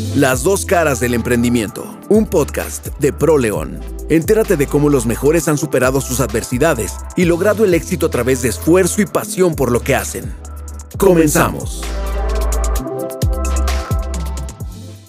Las dos caras del emprendimiento, un podcast de ProLeón. Entérate de cómo los mejores han superado sus adversidades y logrado el éxito a través de esfuerzo y pasión por lo que hacen. Comenzamos.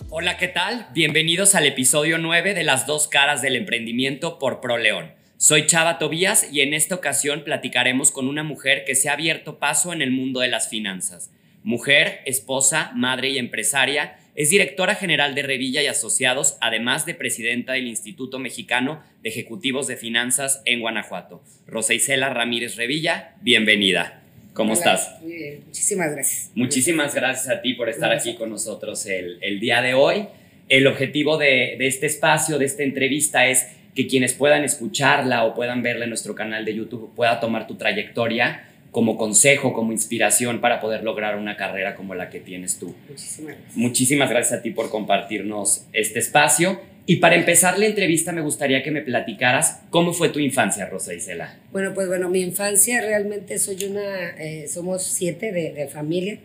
Hola, ¿qué tal? Bienvenidos al episodio 9 de Las dos caras del emprendimiento por ProLeón. Soy Chava Tobías y en esta ocasión platicaremos con una mujer que se ha abierto paso en el mundo de las finanzas. Mujer, esposa, madre y empresaria, es directora general de Revilla y Asociados, además de presidenta del Instituto Mexicano de Ejecutivos de Finanzas en Guanajuato. Rosa Isela Ramírez Revilla, bienvenida. ¿Cómo estás? Muy bien, muchísimas gracias. Muchísimas gracias a ti por estar aquí con nosotros el, el día de hoy. El objetivo de, de este espacio, de esta entrevista, es que quienes puedan escucharla o puedan verla en nuestro canal de YouTube pueda tomar tu trayectoria como consejo, como inspiración para poder lograr una carrera como la que tienes tú. Muchísimas gracias. Muchísimas gracias a ti por compartirnos este espacio. Y para empezar la entrevista me gustaría que me platicaras cómo fue tu infancia, Rosa Isela. Bueno, pues bueno, mi infancia realmente soy una, eh, somos siete de, de familia.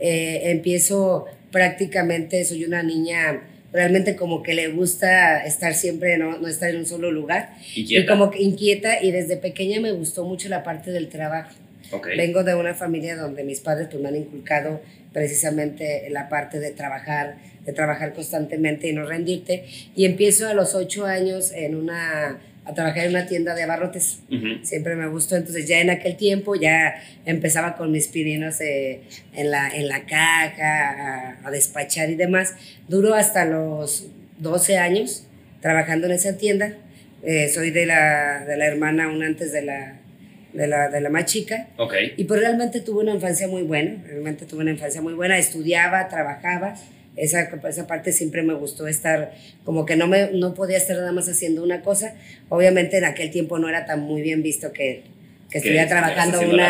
Eh, empiezo prácticamente, soy una niña realmente como que le gusta estar siempre, no, no estar en un solo lugar. Inquieta. Y como que inquieta y desde pequeña me gustó mucho la parte del trabajo. Ok. Vengo de una familia donde mis padres pues, me han inculcado precisamente la parte de trabajar, de trabajar constantemente y no rendirte. Y empiezo a los ocho años en una, a trabajar en una tienda de abarrotes. Ujú. Siempre me gustó, entonces ya en aquel tiempo ya empezaba con mis pininos eh, en, la, en la caja, a, a despachar y demás. Duró hasta los 12 años trabajando en esa tienda. Eh, soy de la, de la hermana, una antes de la, de la, de la más chica. Ok. Y pues realmente tuve una infancia muy buena, realmente tuve una infancia muy buena, estudiaba, trabajaba, esa, esa parte siempre me gustó estar, como que no, me, no podía estar nada más haciendo una cosa, obviamente en aquel tiempo no era tan muy bien visto que, que estuviera trabajando una,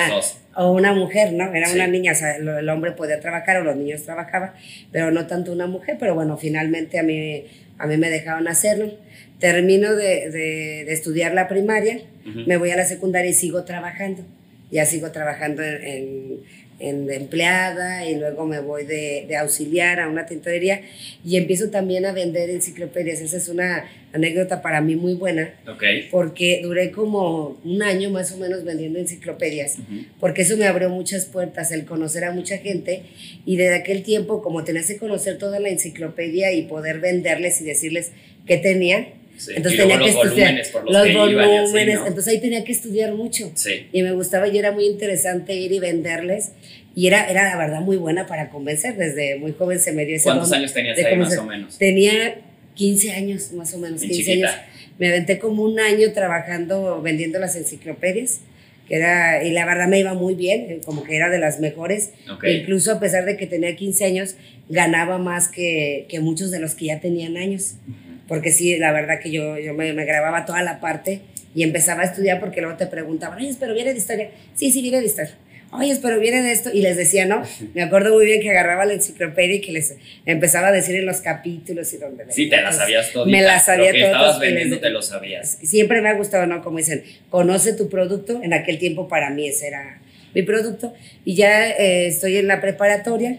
o una mujer, ¿no? Era Sí. una niña, o sea, el hombre podía trabajar o los niños trabajaban, pero no tanto una mujer, pero bueno, finalmente a mí, a mí me dejaron hacerlo. Termino de, de- de estudiar la primaria, Ujú. me voy a la secundaria y sigo trabajando. Ya sigo trabajando en, en- en de empleada y luego me voy de, de auxiliar a una tintorería y empiezo también a vender enciclopedias. Esa es una anécdota para mí muy buena Ok. porque duré como un año más o menos vendiendo enciclopedias, Ujú. porque eso me abrió muchas puertas, el conocer a mucha gente y desde aquel tiempo como tenías que conocer toda la enciclopedia y poder venderles y decirles qué tenían, Sí. entonces tenía que los estudiar volúmenes por los, los que iban y así, volúmenes, ¿no? entonces ahí tenía que estudiar mucho Sí. y me gustaba y era muy interesante ir y venderles y era, era la verdad muy buena para convencer, desde muy joven se me dio ese ¿Cuántos don años tenías ahí más o menos? Tenía 15 años, más o menos, Bien 15 chiquita. años. Me aventé como un año trabajando, vendiendo las enciclopedias, que era, y la verdad me iba muy bien, eh, como que era de las mejores. Ok. Incluso a pesar de que tenía 15 años, ganaba más que, que muchos de los que ya tenían años. Porque sí, la verdad que yo, yo me, me grababa toda la parte y empezaba a estudiar porque luego te preguntaban, oye, pero viene de historia. Sí, sí, viene de historia. Oye, pero viene de esto. Y les decía, ¿no? Me acuerdo muy bien que agarraba la enciclopedia y que les empezaba a decir en los capítulos y donde Sí, te la sabías todo. Me la sabía todo. estabas vendiendo te lo sabías. Siempre me ha gustado, ¿no? Como dicen, conoce tu producto. En aquel tiempo para mí ese era mi producto. Y ya eh, estoy en la preparatoria.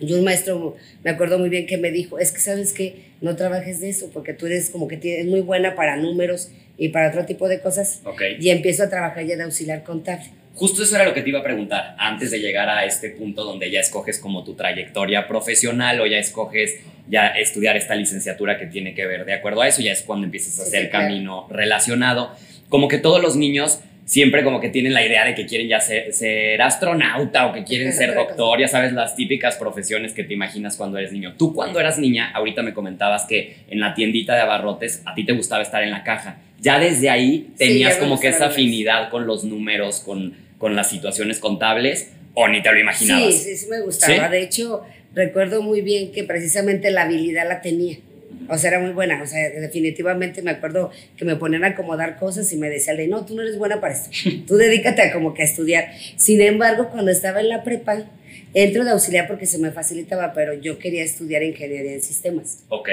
Y un maestro, me acuerdo muy bien que me dijo, es que sabes que no trabajes de eso, porque tú eres como que tienes muy buena para números y para otro tipo de cosas. Ok. Y empiezo a trabajar ya de auxiliar contable. Justo eso era lo que te iba a preguntar antes de llegar a este punto donde ya escoges como tu trayectoria profesional o ya escoges ya estudiar esta licenciatura que tiene que ver de acuerdo a eso, ya es cuando empiezas a Sí, hacer sí, claro. camino relacionado. Como que todos los niños siempre como que tienen la idea de que quieren ya ser, ser astronauta o que quieren ser doctor, ya sabes, las típicas profesiones que te imaginas cuando eres niño. Tú cuando eras niña, ahorita me comentabas que en la tiendita de abarrotes a ti te gustaba estar en la caja. Ya desde ahí tenías como que esa afinidad con los números, con, con las situaciones contables, o ni te lo imaginabas. Sí, sí, sí me gustaba. ¿Sí? De hecho, recuerdo muy bien que precisamente la habilidad la tenía. O sea, era muy buena. O sea, definitivamente me acuerdo que me ponían a acomodar cosas y me decían, de, no, tú no eres buena para esto. Tú dedícate a como que a estudiar. Sin embargo, cuando estaba en la prepa, entro de auxiliar porque se me facilitaba, pero yo quería estudiar ingeniería en sistemas. Ok.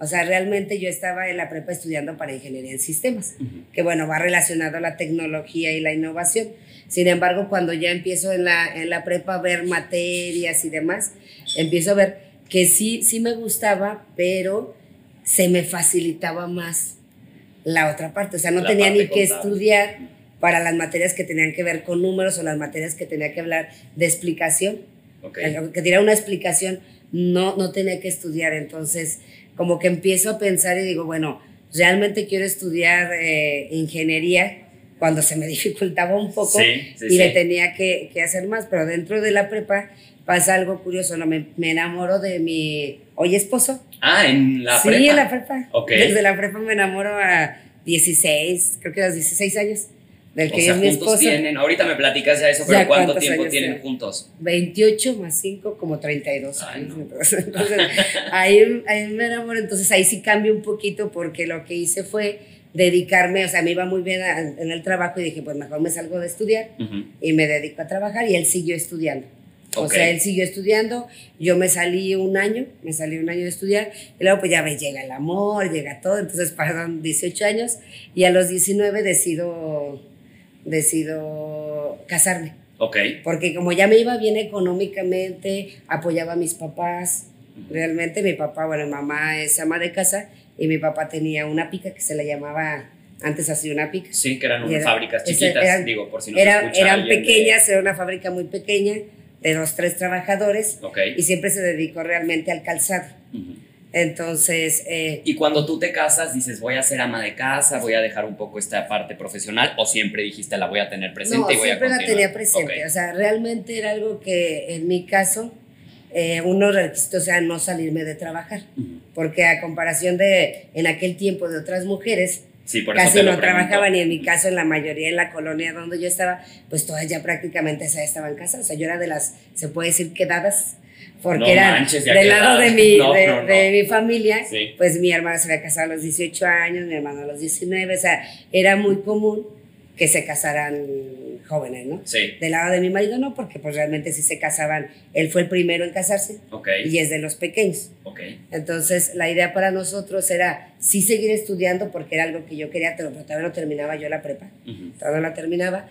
O sea, realmente yo estaba en la prepa estudiando para ingeniería en sistemas, que bueno, va relacionado a la tecnología y la innovación. Sin embargo, cuando ya empiezo en la, en la prepa a ver materias y demás, empiezo a ver que sí, sí me gustaba, pero se me facilitaba más la otra parte. O sea, no La tenía ni que contable. estudiar para las materias que tenían que ver con números o las materias que tenía que hablar de explicación. Ok. Eh, Que diera una explicación, no, no tenía que estudiar. Entonces, como que empiezo a pensar y digo, bueno, realmente quiero estudiar eh, ingeniería cuando se me dificultaba un poco Sí, sí, y le sí. tenía que, que hacer más. Pero dentro de la prepa pasa algo curioso, ¿no? Me, me enamoro de mi hoy esposo. Ah, en la sí, prepa. en la prepa. Ok. Desde la prepa me enamoro a 16, creo que a los 16 años, del O que sea, es mi esposo. tienen, ahorita me platicas ya eso, pero Ya, ¿cuánto ¿cuántos tiempo tienen tienen? juntos? 28 más 5, como 32 Ay, años. no. Entonces, entonces, ahí, ahí me enamoro. Entonces ahí sí cambio un poquito porque lo que hice fue dedicarme, o sea, me iba muy bien a- en el trabajo y dije, pues mejor me salgo de estudiar Ujú. y me dedico a trabajar y él siguió estudiando. O Ok. sea, él siguió estudiando, yo me salí un año, me salí un año de estudiar, y luego pues ya ves, llega el amor, llega todo, entonces pasaron 18 años y a los 19 decido, decido casarme, Ok. porque como ya me iba bien económicamente, apoyaba a mis papás, realmente mi papá, bueno, mi mamá es ama de casa y mi papá tenía una pica que se le llamaba, antes así una pica. Sí, que eran unas era- fábricas chiquitas, eran- digo, por si no Era- se escucha eran alguien de- pequeñas, era una fábrica muy pequeña, de dos, tres trabajadores, Ok. y siempre se dedicó realmente al calzado. Ujú. Entonces, eh, Y cuando tú te casas, dices, voy a ser ama de casa, voy a dejar un poco esta parte profesional, o siempre dijiste, la voy a tener presente no, y voy a siempre la continuar? tenía presente. Ok. O sea, realmente era algo que en mi caso, eh, uno requisito, o sea, no salirme de trabajar. Ujú. Porque a comparación de en aquel tiempo de otras mujeres, Sí, por eso casi no trabajaban y en mi caso en la mayoría en la colonia donde yo estaba, pues todas ya prácticamente ya estaban casadas. O sea, yo era de las, se puede decir, quedadas, porque No eran manches, ya del lado de mi, No, de, no, no. de mi familia, Sí. pues mi hermana se había casado a los 18 años, mi hermano a los 19, o sea, era muy común que se casaran jóvenes, ¿no? Sí, Del lado de mi marido no, porque pues realmente sí se casaban, él fue el primero en casarse ok, y es de los pequeños. ok. Entonces, la idea para nosotros era sí seguir estudiando porque era algo que yo quería, pero todavía no terminaba yo la prepa, Ujú. todavía no la terminaba.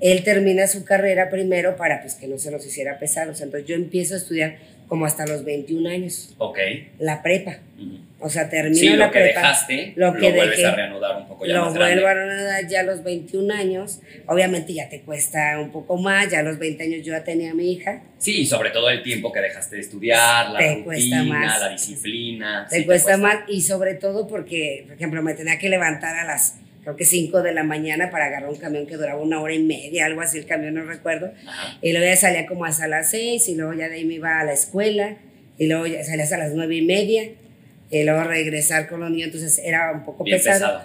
Él termina su carrera primero para pues, que no se nos hiciera pesado. O sea, entonces yo empiezo a estudiar como hasta los 21 años, Ok. la prepa. Ujú. O sea, termino Sí, la lo que prepa. dejaste, lo lo, que vuelves dejé, a reanudar un poco ya lo más vuelvo a dar ya a los 21 años. Obviamente ya te cuesta un poco más, ya a los 20 años yo ya tenía a mi hija. Sí, y sobre todo el tiempo que dejaste de estudiar, la Te cuesta rutina, más. la disciplina. te sí cuesta más y sobre todo porque, por ejemplo, me tenía que levantar a las, creo que 5 de la mañana para agarrar un camión que duraba una hora y media, algo así el camión, no recuerdo. Ajá. Y luego ya salía como hasta las 6 y luego ya de ahí me iba a la escuela y luego ya salía hasta las 9 y media y luego regresar con los niños, entonces era un poco Bien pesado, pesado.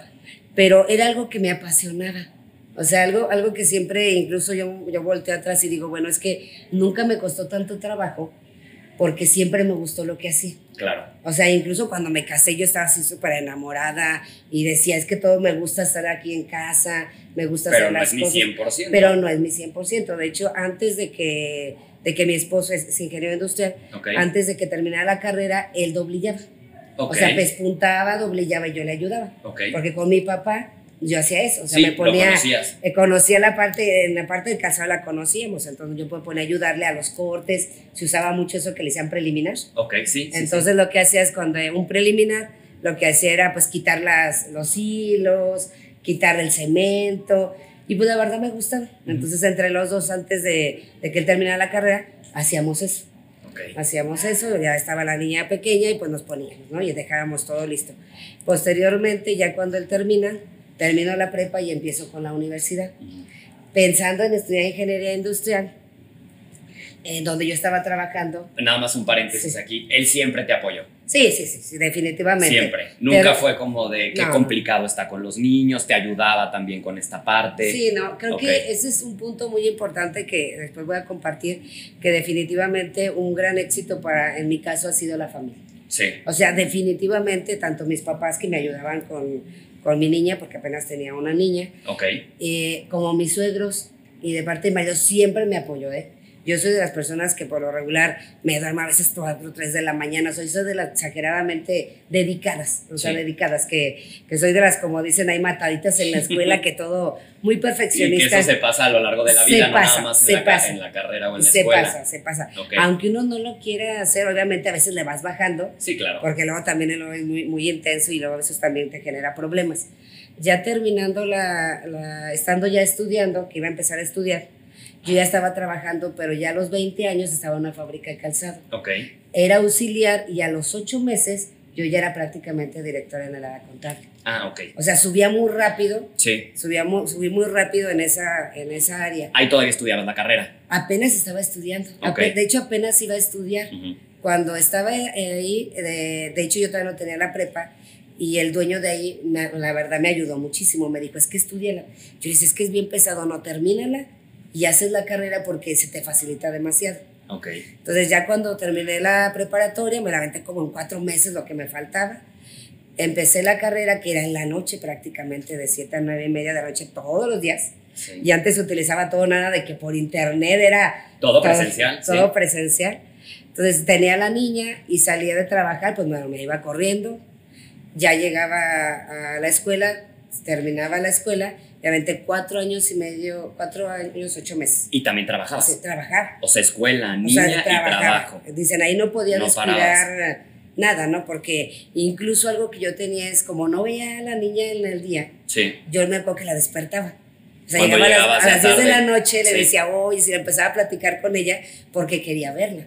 pero era algo que me apasionaba. O sea, algo, algo que siempre, incluso yo, yo volteo atrás y digo, bueno, es que nunca me costó tanto trabajo porque siempre me gustó lo que hacía. Claro. O sea, incluso cuando me casé yo estaba así súper enamorada y decía, es que todo me gusta estar aquí en casa, me gusta Pero hacer no las es mi cosas. 100%. Pero no es mi 100%. De hecho, antes de que, de que mi esposo es, es ingeniero industrial, antes de que terminara la carrera, él doblillaba. O sea, pespuntaba, doblillaba y yo le ayudaba. Porque con mi papá yo hacía eso. O sea, Sí, me ponía... eh, conocía la parte, en la parte del calzado la conocíamos, entonces yo me ponía a ayudarle a los cortes, se usaba mucho eso que le decían preliminar. Ok, sí. sí, Entonces lo que hacía es cuando un preliminar, lo que hacía era pues quitar las, los hilos, quitar el cemento, y pues la verdad me gustaba. Entonces entre los dos, antes de, de que él terminara la carrera, hacíamos eso. sí. Ok. Hacíamos eso, ya estaba la niña pequeña y pues nos poníamos, ¿no? Y dejábamos todo listo. Posteriormente, ya cuando él termina, termino la prepa y empiezo con la universidad. Pensando en estudiar ingeniería industrial, en donde yo estaba trabajando. Nada más un paréntesis Sí. aquí. Él siempre te apoyó. Sí, sí, sí, sí definitivamente. Siempre. Nunca Pero- fue como de qué No. complicado está con los niños, te ayudaba también con esta parte. Sí, no, creo Ok. que ese es un punto muy importante que después voy a compartir, que definitivamente un gran éxito para, en mi caso, ha sido la familia. Sí. O sea, definitivamente, tanto mis papás que me ayudaban con, con mi niña, porque apenas tenía una niña, Ok. eh, como mis suegros y de parte de mi marido siempre me apoyó, ¿eh? Yo soy de las personas que por lo regular me duermo a veces 4 o 3 de la mañana. Soy, soy de las exageradamente dedicadas, o sea, Sí. dedicadas, que, que soy de las, como dicen, hay mataditas en la escuela, que todo muy Y que perfeccionista. eso se pasa a lo largo de la Se vida, no pasa, nada más en, se la, ca- pasa. en la carrera o en la se escuela. pasa, se pasa. Ok. Aunque uno no lo quiera hacer, obviamente a veces le vas bajando, Sí, claro. porque luego también es muy, muy intenso y luego a veces también te genera problemas. Ya terminando la, la- estando ya estudiando, que iba a empezar a estudiar, yo ya estaba trabajando, pero ya a los 20 años estaba en una fábrica de calzado. Ok. Era auxiliar y a los 8 meses yo ya era prácticamente directora en el área contable. Ah, ok. O sea, subía muy rápido, Sí. subía mu- subí muy rápido en esa, en esa área. Ahí todavía estudiabas la carrera. Apenas estaba estudiando, Ok. Ape- de hecho apenas iba a estudiar. Cuando estaba ahí, de, de hecho yo todavía no tenía la prepa, y el dueño de ahí, me- la verdad, me ayudó muchísimo. Me dijo, es que estudiala. Yo le dije, es que es bien pesado, no, termínala y haces la carrera porque se te facilita demasiado. Ok. Entonces ya cuando terminé la preparatoria, me la aventé como en cuatro meses lo que me faltaba. Empecé la carrera que era en la noche prácticamente, de 7 a 9 y media de la noche todos los días. Sí. Y antes se utilizaba todo nada de que por internet era Todo presencial, Todo sí. presencial. Entonces tenía a la niña y salía de trabajar, pues bueno, me iba corriendo. Ya llegaba a la escuela, terminaba la escuela, y aventé cuatro años y medio, cuatro años, ocho meses. Y también O trabajabas. sea, trabajar. O sea, escuela, O niña sea, y trabajo. Dicen, ahí no podía No nada, ¿no? Porque incluso algo que yo tenía es como no veía a la niña en el día, Sí. yo me acuerdo que la despertaba. O sea, llegaba a las, a las 10 de la noche, le Sí. decía, oye, si empezaba a platicar con ella porque quería verla.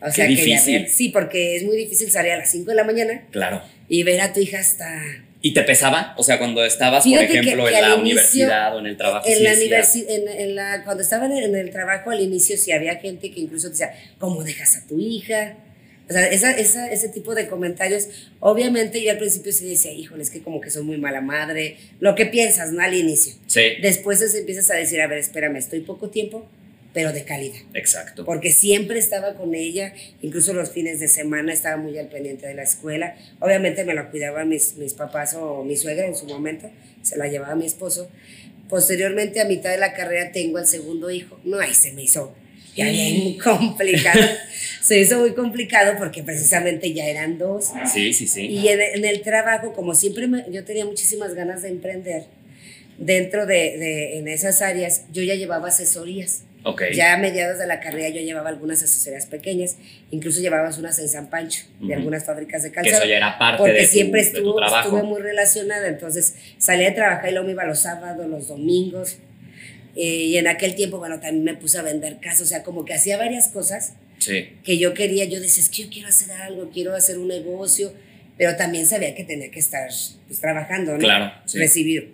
O sea, Qué quería difícil. ver. Sí, porque es muy difícil salir a las 5 de la mañana Claro. y ver a tu hija hasta... ¿Y te pesaba? O sea, cuando estabas, por Fíjate ejemplo, que en la inicio, universidad o en el trabajo. En sí la universidad, en, en la, cuando estaba en el, trabajo al inicio, sí había gente que incluso decía, ¿cómo dejas a tu hija? O sea, esa, esa, ese tipo de comentarios, obviamente yo al principio sí decía, híjole, es que como que soy muy mala madre, lo que piensas, ¿no? Al inicio. Sí, Después es- empiezas a decir, a ver, espérame, estoy poco tiempo, pero de calidad. exacto. Porque siempre estaba con ella, incluso los fines de semana estaba muy al pendiente de la escuela. Obviamente me la cuidaban mis, mis papás o mi suegra en su momento, se la llevaba mi esposo. Posteriormente, a mitad de la carrera, tengo al segundo hijo. No, ahí se me hizo ya bien complicado. se hizo muy complicado porque precisamente ya eran dos. Sí, sí, sí. Y en, en el trabajo, como siempre me- yo tenía muchísimas ganas de emprender, dentro de, de- en esas áreas, yo ya llevaba asesorías. Ok. Ya a mediados de la carrera yo llevaba algunas asesorías pequeñas, incluso llevabas unas en San Pancho, de algunas fábricas de que calzado. eso ya era parte porque de tu, siempre de tu estuvo, trabajo. estuve muy relacionada, entonces salía de trabajar y luego me iba los sábados, los domingos. eh, y en aquel tiempo, bueno, también me puse a vender casas, o sea, como que hacía varias cosas Sí, que yo quería, yo decía, es que yo quiero hacer algo, quiero hacer un negocio, pero también sabía que tenía que estar pues, trabajando, ¿no? claro. Sí. Recibir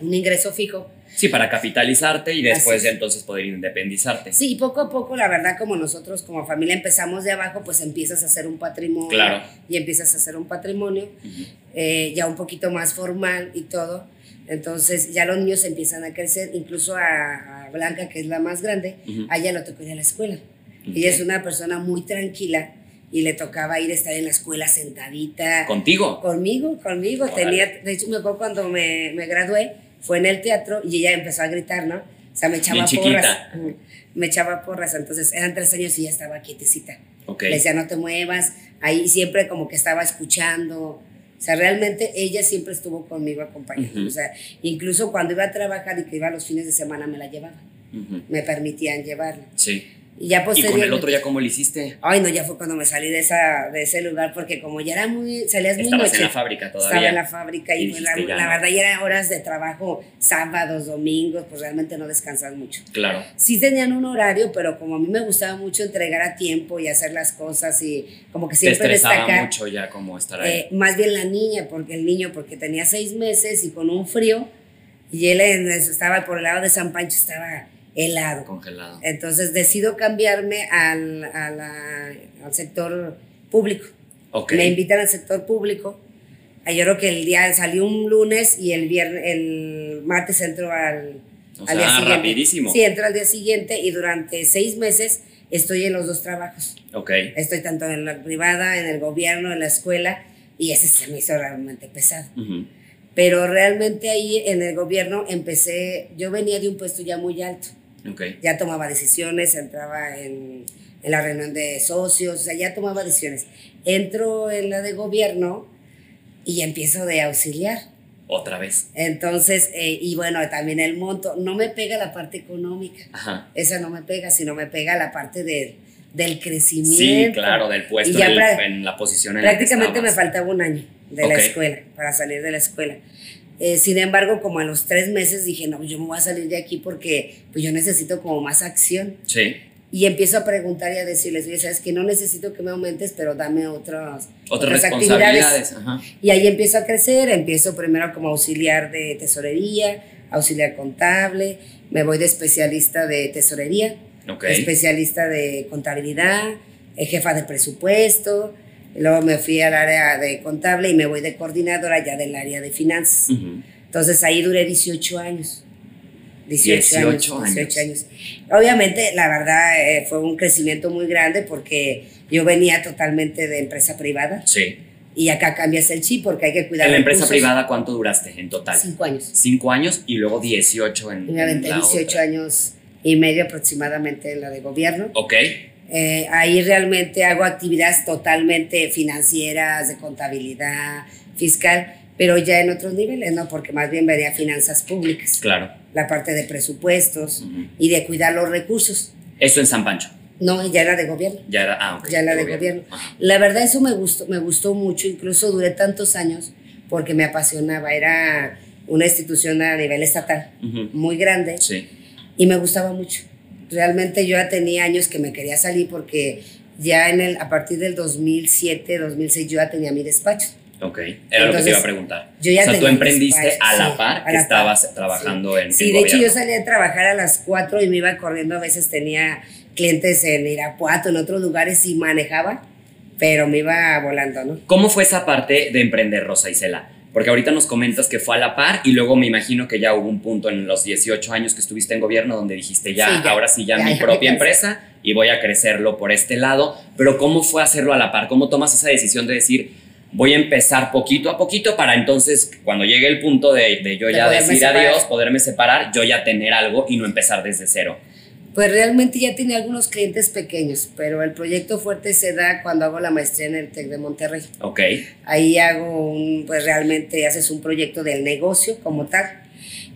un ingreso fijo. Sí, para capitalizarte y después ya es. entonces poder independizarte. Sí, y poco a poco, la verdad, como nosotros como familia empezamos de abajo, pues empiezas a hacer un patrimonio. Claro. Y empiezas a hacer un patrimonio Ujú. eh, ya un poquito más formal y todo. Entonces ya los niños empiezan a crecer, incluso a, a Blanca, que es la más grande, Ujú. a ella le tocó ir a la escuela. Ella es una persona muy tranquila y le tocaba ir a estar en la escuela sentadita. ¿Contigo? Conmigo, conmigo. Órale. Tenía, de hecho, me acuerdo cuando me, me gradué, fue en el teatro y ella empezó a gritar, ¿no? O sea, me echaba Bien porras. chiquita. Me echaba porras, entonces eran tres años y ya estaba quietecita. Ok. Le decía, no te muevas. Ahí siempre como que estaba escuchando. O sea, realmente ella siempre estuvo conmigo acompañando. O sea, incluso cuando iba a trabajar y que iba los fines de semana me la llevaba. Me permitían llevarla. Sí. Y ya ¿Y con el otro ya cómo lo hiciste? Ay, no, ya fue cuando me salí de, esa, de ese lugar porque como ya era muy... Salías muy Estabas noche. en la fábrica todavía. Estaba en la fábrica y, Y pues, la, dijiste, ya la no. verdad ya eran horas de trabajo, sábados, domingos, pues realmente no descansas mucho. Claro. Sí tenían un horario, pero como a mí me gustaba mucho entregar a tiempo y hacer las cosas y como que Te siempre estresaba destacar, mucho ya como estar ahí. eh, más bien la niña, porque el niño, porque tenía seis meses y con un frío, y él estaba por el lado de San Pancho, estaba helado. congelado. Entonces decido cambiarme al, a la- al sector público. Ok. Me invitan al sector público. Yo creo que el día salió un lunes y el viernes, el martes entro al, O al día sea, siguiente. rapidísimo. Sí, entro al día siguiente y durante seis meses estoy en los dos trabajos. Ok. Estoy tanto en la privada, en el gobierno, en la escuela y ese se me hizo realmente pesado. Ujú. Pero realmente ahí en el gobierno empecé, yo venía de un puesto ya muy alto. Ok. Ya tomaba decisiones, entraba en, en la reunión de socios, o sea, ya tomaba decisiones. Entro en la de gobierno y empiezo de auxiliar. Otra vez. Entonces, eh, y bueno, también el monto, no me pega la parte económica, Ajá. esa no me pega, sino me pega la parte del- del crecimiento. Sí, claro, del puesto en, el- en la posición en la que Prácticamente me faltaba un año de la Ok. escuela, para salir de la escuela. Eh, sin embargo, como a los tres meses dije, no, yo me voy a salir de aquí porque pues, yo necesito como más acción. Sí. Y empiezo a preguntar y a decirles, oye, sabes que no necesito que me aumentes, pero dame otras, Otras responsabilidades. Ajá. Y ahí empiezo a crecer, empiezo primero como auxiliar de tesorería, auxiliar contable, me voy de especialista de tesorería, Ok. especialista de contabilidad, eh, jefa de presupuesto, luego me fui al área de contable y me voy de coordinadora ya del área de finanzas. Ujú. Entonces ahí duré 18 años. 18, 18 años, 18 años. años. Obviamente, la verdad, eh, fue un crecimiento muy grande porque yo venía totalmente de empresa privada Sí. y acá cambias el chip porque hay que cuidar En la empresa privada, ¿cuánto duraste en total? Cinco años. Cinco años y luego 18 en, me en aventé la 18 otra. años y medio aproximadamente en la de gobierno. Ok. Eh, ahí realmente hago actividades totalmente financieras, de contabilidad, fiscal, pero ya en otros niveles, ¿no? Porque más bien vería finanzas públicas, Claro. la parte de presupuestos y de cuidar los recursos. Eso en San Pancho. No, ya era de gobierno. Ya era. Ah, ok. ya la de gobierno. La verdad eso me gustó, me gustó mucho, incluso duré tantos años porque me apasionaba, era una institución a nivel estatal muy grande Sí. y me gustaba mucho. Realmente yo ya tenía años que me quería salir porque ya en el, a partir del 2007, 2006 yo ya tenía mi despacho. Ok. Era lo que te Entonces, iba a preguntar. yo ya o sea, tú tenía emprendiste despacho, a la sí, par que la par, estabas trabajando en Sí, en de hecho yo salía a trabajar a las 4 y me iba corriendo, a veces tenía clientes en Irapuato, en otros lugares y manejaba, pero me iba volando, ¿no? ¿Cómo fue esa parte de emprender, Rosa Isela? Porque ahorita nos comentas que fue a la par y luego me imagino que ya hubo un punto en los 18 años que estuviste en gobierno donde dijiste ya, Sí, ya. ahora sí ya, Ya, mi ya propia empresa y voy a crecerlo por este lado. Pero ¿cómo fue hacerlo a la par? ¿Cómo tomas esa decisión de decir voy a empezar poquito a poquito para entonces cuando llegue el punto de, de yo De ya decir separar. adiós, poderme separar, yo ya tener algo y no empezar desde cero? Pues realmente ya tenía algunos clientes pequeños, pero el proyecto fuerte se da cuando hago la maestría en el TEC de Monterrey. Ok, Ahí hago un, pues realmente haces un proyecto del negocio como tal.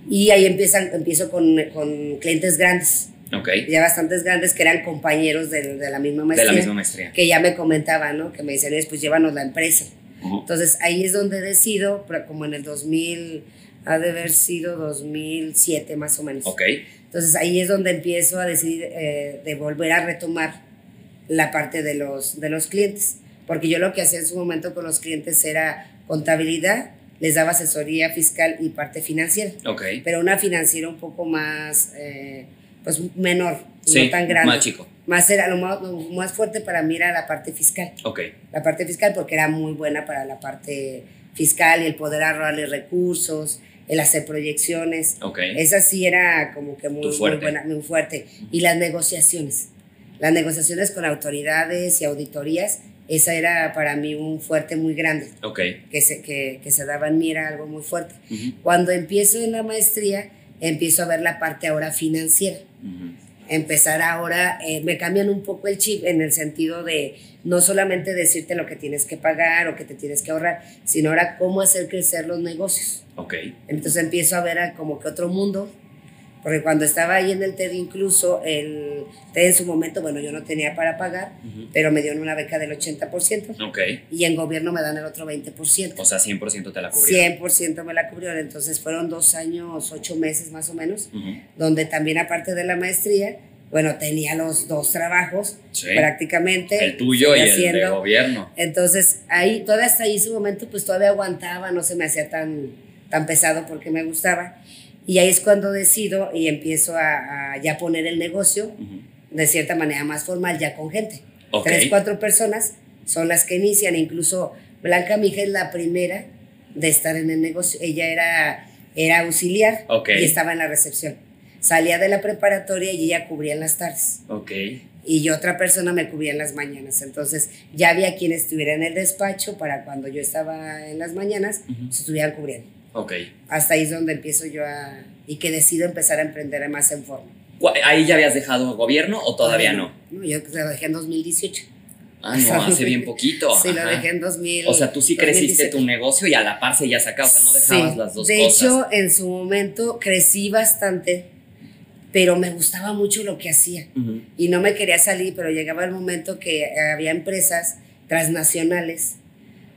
Y ahí empiezan, empiezo con, con clientes grandes, ok. ya bastantes grandes que eran compañeros de, de la misma De maestría. la misma maestría. Que ya me comentaban, ¿no? Que me decían, "Oye, pues llévanos la empresa. Ujú. Entonces ahí es donde decido, pero como en el 2000, ha de haber sido 2007 más o menos. Ok, Entonces ahí es donde empiezo a decidir eh, de volver a retomar la parte de los, de los clientes. Porque yo lo que hacía en su momento con los clientes era contabilidad, les daba asesoría fiscal y parte financiera. ok. Pero una financiera un poco más, eh, pues menor, Sí, no tan grande. más chico. Más era lo más, lo más fuerte para mí era la parte fiscal. Ok, La parte fiscal porque era muy buena para la parte fiscal y el poder ahorrarle recursos, el hacer proyecciones. ok. Esa sí era como que muy, fuerte. buena, muy fuerte. Y las negociaciones. Las negociaciones con autoridades y auditorías, esa era para mí un fuerte muy grande. Ok. Que se, que, que se daba en mí era algo muy fuerte. Cuando empiezo en la maestría, empiezo a ver la parte ahora financiera. ujú. Empezar ahora, eh, me cambian un poco el chip en el sentido de no solamente decirte lo que tienes que pagar o que te tienes que ahorrar, sino ahora cómo hacer crecer los negocios. Ok. Entonces empiezo a ver a como que otro mundo, porque cuando estaba ahí en el TED incluso, el TED en su momento, bueno, yo no tenía para pagar, Ujú. pero me dieron una beca del 80% Ok. y en gobierno me dan el otro 20%. O sea, 100% te la cubrió. 100% me la cubrieron, entonces fueron dos años, ocho meses más o menos, Ujú. donde también aparte de la maestría, bueno, tenía los dos trabajos Sí. prácticamente. El tuyo y seguía el de haciendo. gobierno. Entonces, ahí, todavía hasta ahí ese momento, pues todavía aguantaba, no se me hacía tan, tan pesado porque me gustaba. Y ahí es cuando decido y empiezo a, a ya poner el negocio de cierta manera más formal, ya con gente. Tres, cuatro personas son las que inician, incluso Blanca Mija es la primera de estar en el negocio. Ella era, era auxiliar y estaba en la recepción. Salía de la preparatoria y ella cubría en las tardes Ok. y otra persona me cubría en las mañanas. Entonces ya había quien estuviera en el despacho para cuando yo estaba en las mañanas, se estuvieran cubriendo. Ok. Hasta ahí es donde empiezo yo a... y que decido empezar a emprender más en forma. ¿Ahí ya habías dejado gobierno o todavía no? No, yo lo dejé en 2018. Ah, no, hace bien poquito. Sí, lo dejé en 2000. O sea, tú sí creciste tu negocio y a la par se ya sacaba, o sea, no dejabas las dos de cosas. De hecho, en su momento crecí bastante, pero me gustaba mucho lo que hacía. Y no me quería salir, pero llegaba el momento que había empresas transnacionales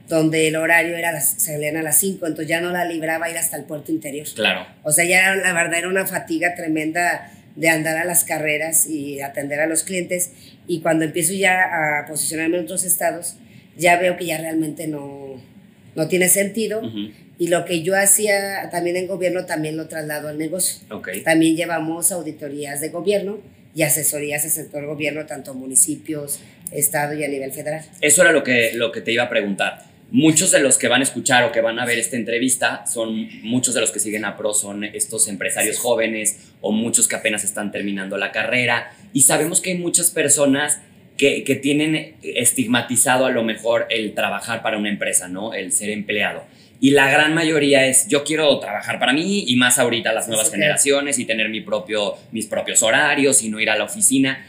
donde el horario era las, salían a las 5, entonces ya no la libraba ir hasta el puerto interior. Claro. O sea, ya la verdad era una fatiga tremenda de andar a las carreras y atender a los clientes. Y cuando empiezo ya a posicionarme en otros estados, ya veo que ya realmente no, no tiene sentido. Y lo que yo hacía también en gobierno, también lo traslado al negocio. Okay. También llevamos auditorías de gobierno y asesorías al sector gobierno, tanto municipios, estado y a nivel federal. Eso era lo que, lo que te iba a preguntar muchos de los que van a escuchar o que van a ver esta entrevista son muchos de los que siguen a Pro, son estos empresarios jóvenes o muchos que apenas están terminando la carrera. Y sabemos que hay muchas personas que, que tienen estigmatizado a lo mejor el trabajar para una empresa, ¿no? El ser empleado. Y la gran mayoría es, yo quiero trabajar para mí y más ahorita las nuevas generaciones y tener mi propio, mis propios horarios y no ir a la oficina.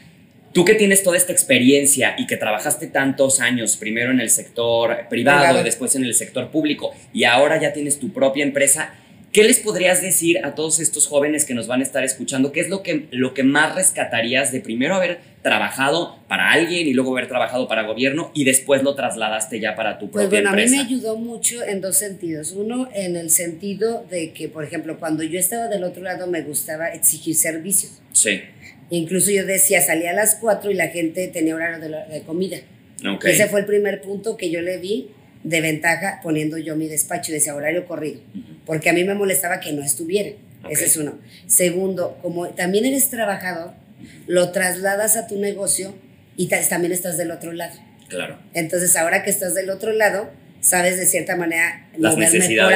Tú que tienes toda esta experiencia y que trabajaste tantos años, primero en el sector privado y después en el sector público, y ahora ya tienes tu propia empresa, ¿qué les podrías decir a todos estos jóvenes que nos van a estar escuchando? ¿Qué es lo que, lo que más rescatarías de primero haber trabajado para alguien y luego haber trabajado para gobierno y después lo trasladaste ya para tu propia empresa? Pues bueno, a mí me ayudó mucho en dos sentidos. Uno, en el sentido de que, por ejemplo, cuando yo estaba del otro lado me gustaba exigir servicios. Sí. Incluso yo decía, salía a las 4 y la gente tenía horario de, comida. Ese fue el primer punto que yo le vi de ventaja poniendo yo mi despacho, decía horario corrido, porque a mí me molestaba que no estuviera. Ese es uno. Segundo, como también eres trabajador, lo trasladas a tu negocio y también estás del otro lado. Claro. Entonces, ahora que estás del otro lado, sabes de cierta manera Las mejor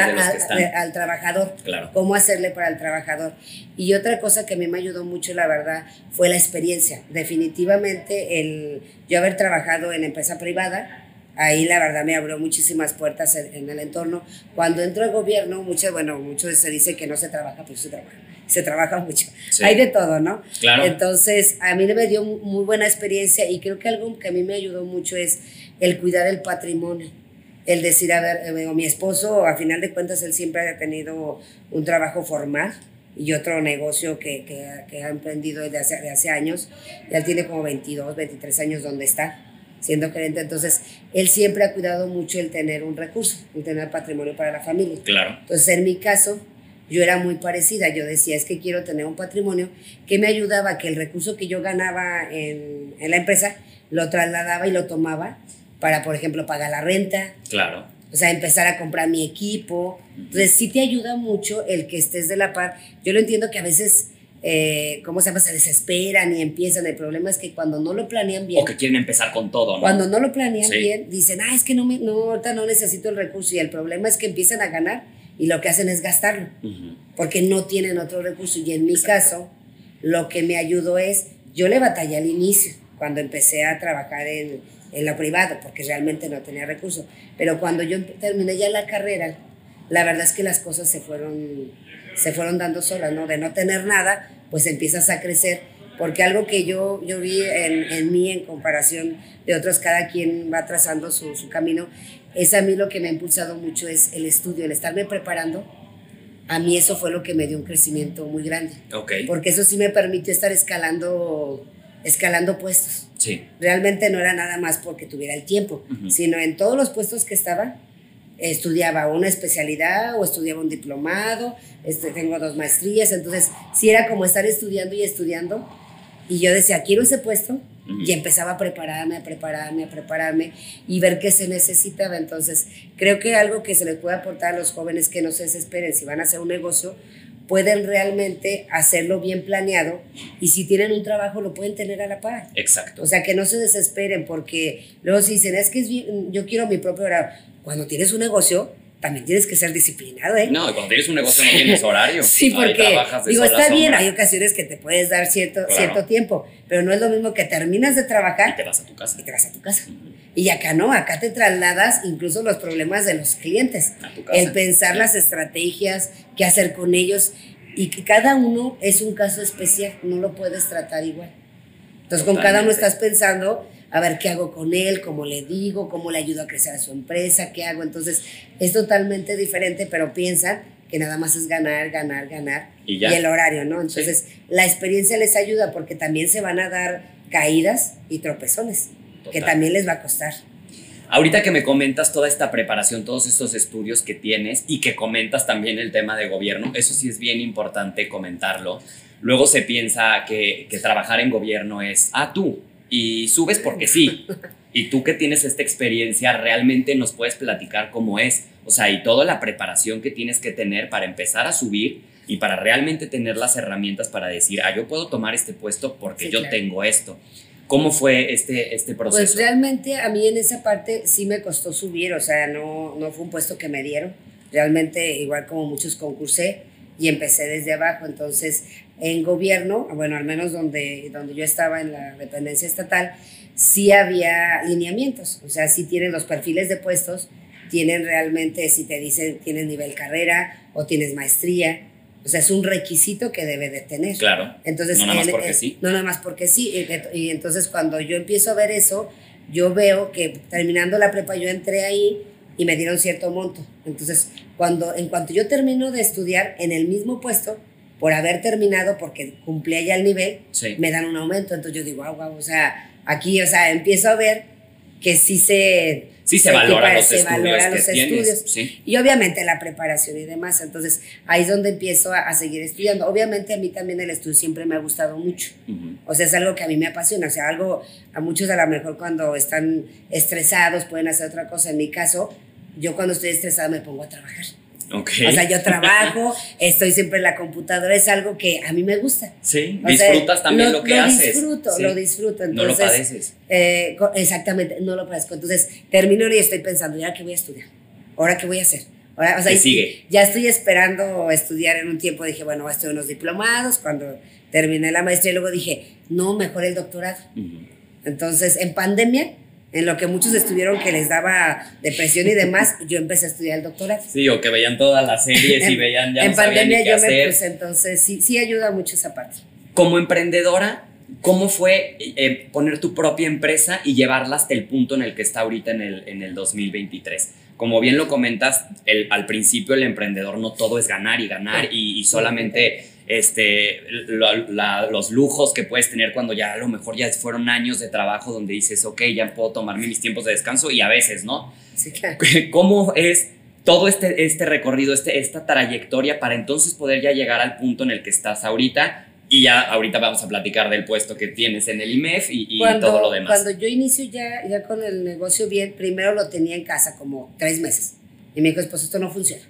al, trabajador, claro. cómo hacerle para el trabajador. Y otra cosa que a mí me ayudó mucho, la verdad, fue la experiencia. Definitivamente, el yo haber trabajado en empresa privada, ahí la verdad me abrió muchísimas puertas en, el entorno. Cuando entro al gobierno, mucho, bueno, mucho se dice que no se trabaja, pero se trabaja. Se trabaja mucho. Hay de todo, ¿no? Claro. Entonces, a mí me dio muy buena experiencia y creo que algo que a mí me ayudó mucho es el cuidar el patrimonio el decir, a ver, eh, mi esposo, a final de cuentas, él siempre ha tenido un trabajo formal y otro negocio que, que, ha emprendido desde hace, de hace años. Ya tiene como 22, 23 años donde está siendo gerente. Entonces, él siempre ha cuidado mucho el tener un recurso, el tener patrimonio para la familia. Claro. Entonces, en mi caso, yo era muy parecida. Yo decía, es que quiero tener un patrimonio que me ayudaba que el recurso que yo ganaba en, en la empresa lo trasladaba y lo tomaba para, por ejemplo, pagar la renta. Claro. O sea, empezar a comprar mi equipo. Entonces, sí te ayuda mucho el que estés de la par. Yo lo entiendo que a veces, eh, ¿cómo se llama? Se desesperan y empiezan. El problema es que cuando no lo planean bien. O que quieren empezar con todo, ¿no? Cuando no lo planean bien, dicen, ah, es que no, me, no, ahorita no necesito el recurso. Y el problema es que empiezan a ganar y lo que hacen es gastarlo. Porque no tienen otro recurso. Y en mi caso, lo que me ayudó es, yo le batallé al inicio, cuando empecé a trabajar en en lo privado, porque realmente no tenía recursos. Pero cuando yo terminé ya la carrera, la verdad es que las cosas se fueron, se fueron dando solas, ¿no? De no tener nada, pues empiezas a crecer, porque algo que yo, yo vi en, en mí en comparación de otros, cada quien va trazando su, su camino, es a mí lo que me ha impulsado mucho es el estudio, el estarme preparando. A mí eso fue lo que me dio un crecimiento muy grande. Okay. Porque eso sí me permitió estar escalando escalando puestos. Sí. Realmente no era nada más porque tuviera el tiempo, sino en todos los puestos que estaba, estudiaba una especialidad o estudiaba un diplomado, este, tengo dos maestrías, entonces sí era como estar estudiando y estudiando. Y yo decía, quiero ese puesto, y empezaba a prepararme, a prepararme, a prepararme y ver qué se necesitaba. Entonces, creo que algo que se les puede aportar a los jóvenes que no se desesperen si van a hacer un negocio, pueden realmente hacerlo bien planeado y si tienen un trabajo lo pueden tener a la par. Exacto. O sea, que no se desesperen porque luego si dicen, es que yo quiero mi propio horario. Cuando tienes un negocio, también tienes que ser disciplinado, ¿eh? No, cuando tienes un negocio no tienes horario. sí, porque digo, está bien, hay ocasiones que te puedes dar cierto, cierto tiempo, pero no es lo mismo que terminas de trabajar y te vas a tu casa. Y te vas a tu casa. Y acá no, acá te trasladas incluso los problemas de los clientes. El pensar las estrategias, qué hacer con ellos. y que cada uno es un caso especial, no lo puedes tratar igual. Entonces con cada uno Totalmente. estás pensando, a ver qué hago con él, cómo le digo, cómo le ayudo a crecer a su empresa, qué hago. Entonces es totalmente diferente, pero piensan que nada más es ganar, ganar, ganar Y ya. el horario, ¿no? Entonces la experiencia les ayuda porque también se van a dar caídas y tropezones, que también les va a costar. Ahorita que me comentas toda esta preparación, todos estos estudios que tienes y que comentas también el tema de gobierno, eso sí es bien importante comentarlo. Luego se piensa que, que trabajar en gobierno es, ah, tú, y subes porque sí. Y tú que tienes esta experiencia, realmente nos puedes platicar cómo es. O sea, y toda la preparación que tienes que tener para empezar a subir y para realmente tener las herramientas para decir, ah, yo puedo tomar este puesto porque Sí, yo claro. tengo esto. ¿Cómo fue este, este proceso? Pues realmente a mí en esa parte sí me costó subir, o sea, no, no fue un puesto que me dieron. Realmente, igual como muchos concursé y empecé desde abajo. Entonces, en gobierno, bueno, al menos donde, donde yo estaba en la dependencia estatal, sí había lineamientos, o sea, sí tienen los perfiles de puestos, tienen realmente, si te dicen, tienes nivel carrera o tienes maestría, o sea, es un requisito que debe de tener. Claro. Entonces, No nada más porque sí. No nada más porque sí. Y, y entonces cuando yo empiezo a ver eso, yo veo que terminando la prepa yo entré ahí y me dieron cierto monto. Entonces, cuando, en cuanto yo termino de estudiar en el mismo puesto, por haber terminado, porque cumplía ya el nivel, Sí. me dan un aumento. Entonces yo digo, wow, wow, o sea, aquí, o sea, empiezo a ver que sí se... Sí se valoran equipara- los se estudios valora que los tienes. estudios. Sí. Y obviamente la preparación y demás. Entonces ahí es donde empiezo a, a seguir estudiando. Obviamente a mí también el estudio siempre me ha gustado mucho. Ujú. O sea, es algo que a mí me apasiona. O sea, algo, a muchos a lo mejor cuando están estresados pueden hacer otra cosa. En mi caso, yo cuando estoy estresada me pongo a trabajar. O sea, yo trabajo, estoy siempre en la computadora. Es algo que a mí me gusta. sí, O sea, disfrutas también lo, que haces. disfruto, Sí. lo disfruto. no lo Entonces, padeces. eh, exactamente, no lo padezco. Entonces, termino y estoy pensando, ¿y ahora qué voy a estudiar? ¿Ahora qué voy a hacer? Ahora, o sea, ¿Qué y- sigue? ya estoy esperando estudiar en un tiempo. Dije, bueno, voy a estudiar unos diplomados. Cuando terminé la maestría, y luego dije, no, mejor el doctorado. Entonces, en pandemia, en lo que muchos estuvieron que les daba depresión y demás, yo empecé a estudiar el doctorado. Sí, o que veían todas las series y veían ya en no sabían ni pandemia qué yo me puse, entonces sí, sí ayuda mucho esa parte. Como emprendedora, ¿cómo fue eh, poner tu propia empresa y llevarla hasta el punto en el que está ahorita en el, en el 2023? Como bien lo comentas, el- al principio el emprendedor no todo es ganar y ganar y, y solamente este, la- los lujos que puedes tener cuando ya a lo mejor ya fueron años de trabajo donde dices, ok, ya puedo tomarme mis tiempos de descanso y a veces, ¿no? Sí, claro. ¿Cómo es todo este, este recorrido, este, esta trayectoria para entonces poder ya llegar al punto en el que estás ahorita? Y ya ahorita vamos a platicar del puesto que tienes en el IMEF y, y cuando, todo lo demás. Cuando yo inicio ya, ya con el negocio bien, primero lo tenía en casa como tres meses. Y me dijo, pues esto no funciona.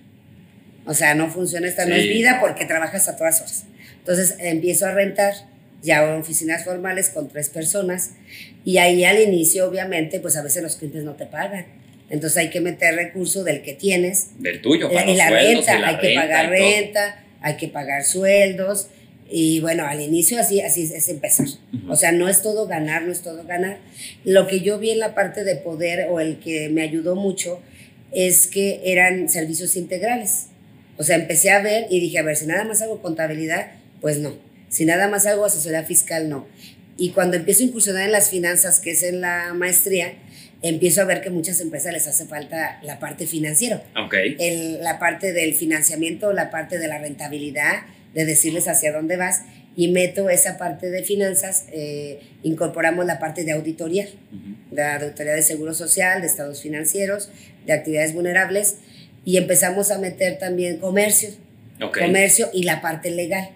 O sea, no funciona, esta no Sí. es vida porque trabajas a todas horas. Entonces empiezo a rentar ya oficinas formales con tres personas y ahí al inicio obviamente pues a veces los clientes no te pagan. Entonces hay que meter recurso del que tienes del tuyo, la- para y los la sueldos, renta, y la hay que renta pagar y todo. renta, hay que pagar sueldos. Y bueno, al inicio así, así es, es empezar. O sea, no es todo ganar, no es todo ganar. Lo que yo vi en la parte de poder o el que me ayudó mucho es que eran servicios integrales. O sea, empecé a ver y dije, a ver, si nada más hago contabilidad, pues no. Si nada más hago asesoría fiscal, no. Y cuando empiezo a incursionar en las finanzas, que es en la maestría, empiezo a ver que muchas empresas les hace falta la parte financiera Ok. el- la parte del financiamiento, la parte de la rentabilidad, de decirles hacia dónde vas, y meto esa parte de finanzas, eh, incorporamos la parte de auditoría, Ujú. de auditoría de seguro social, de estados financieros, de actividades vulnerables, y empezamos a meter también comercio, Ok. comercio y la parte legal.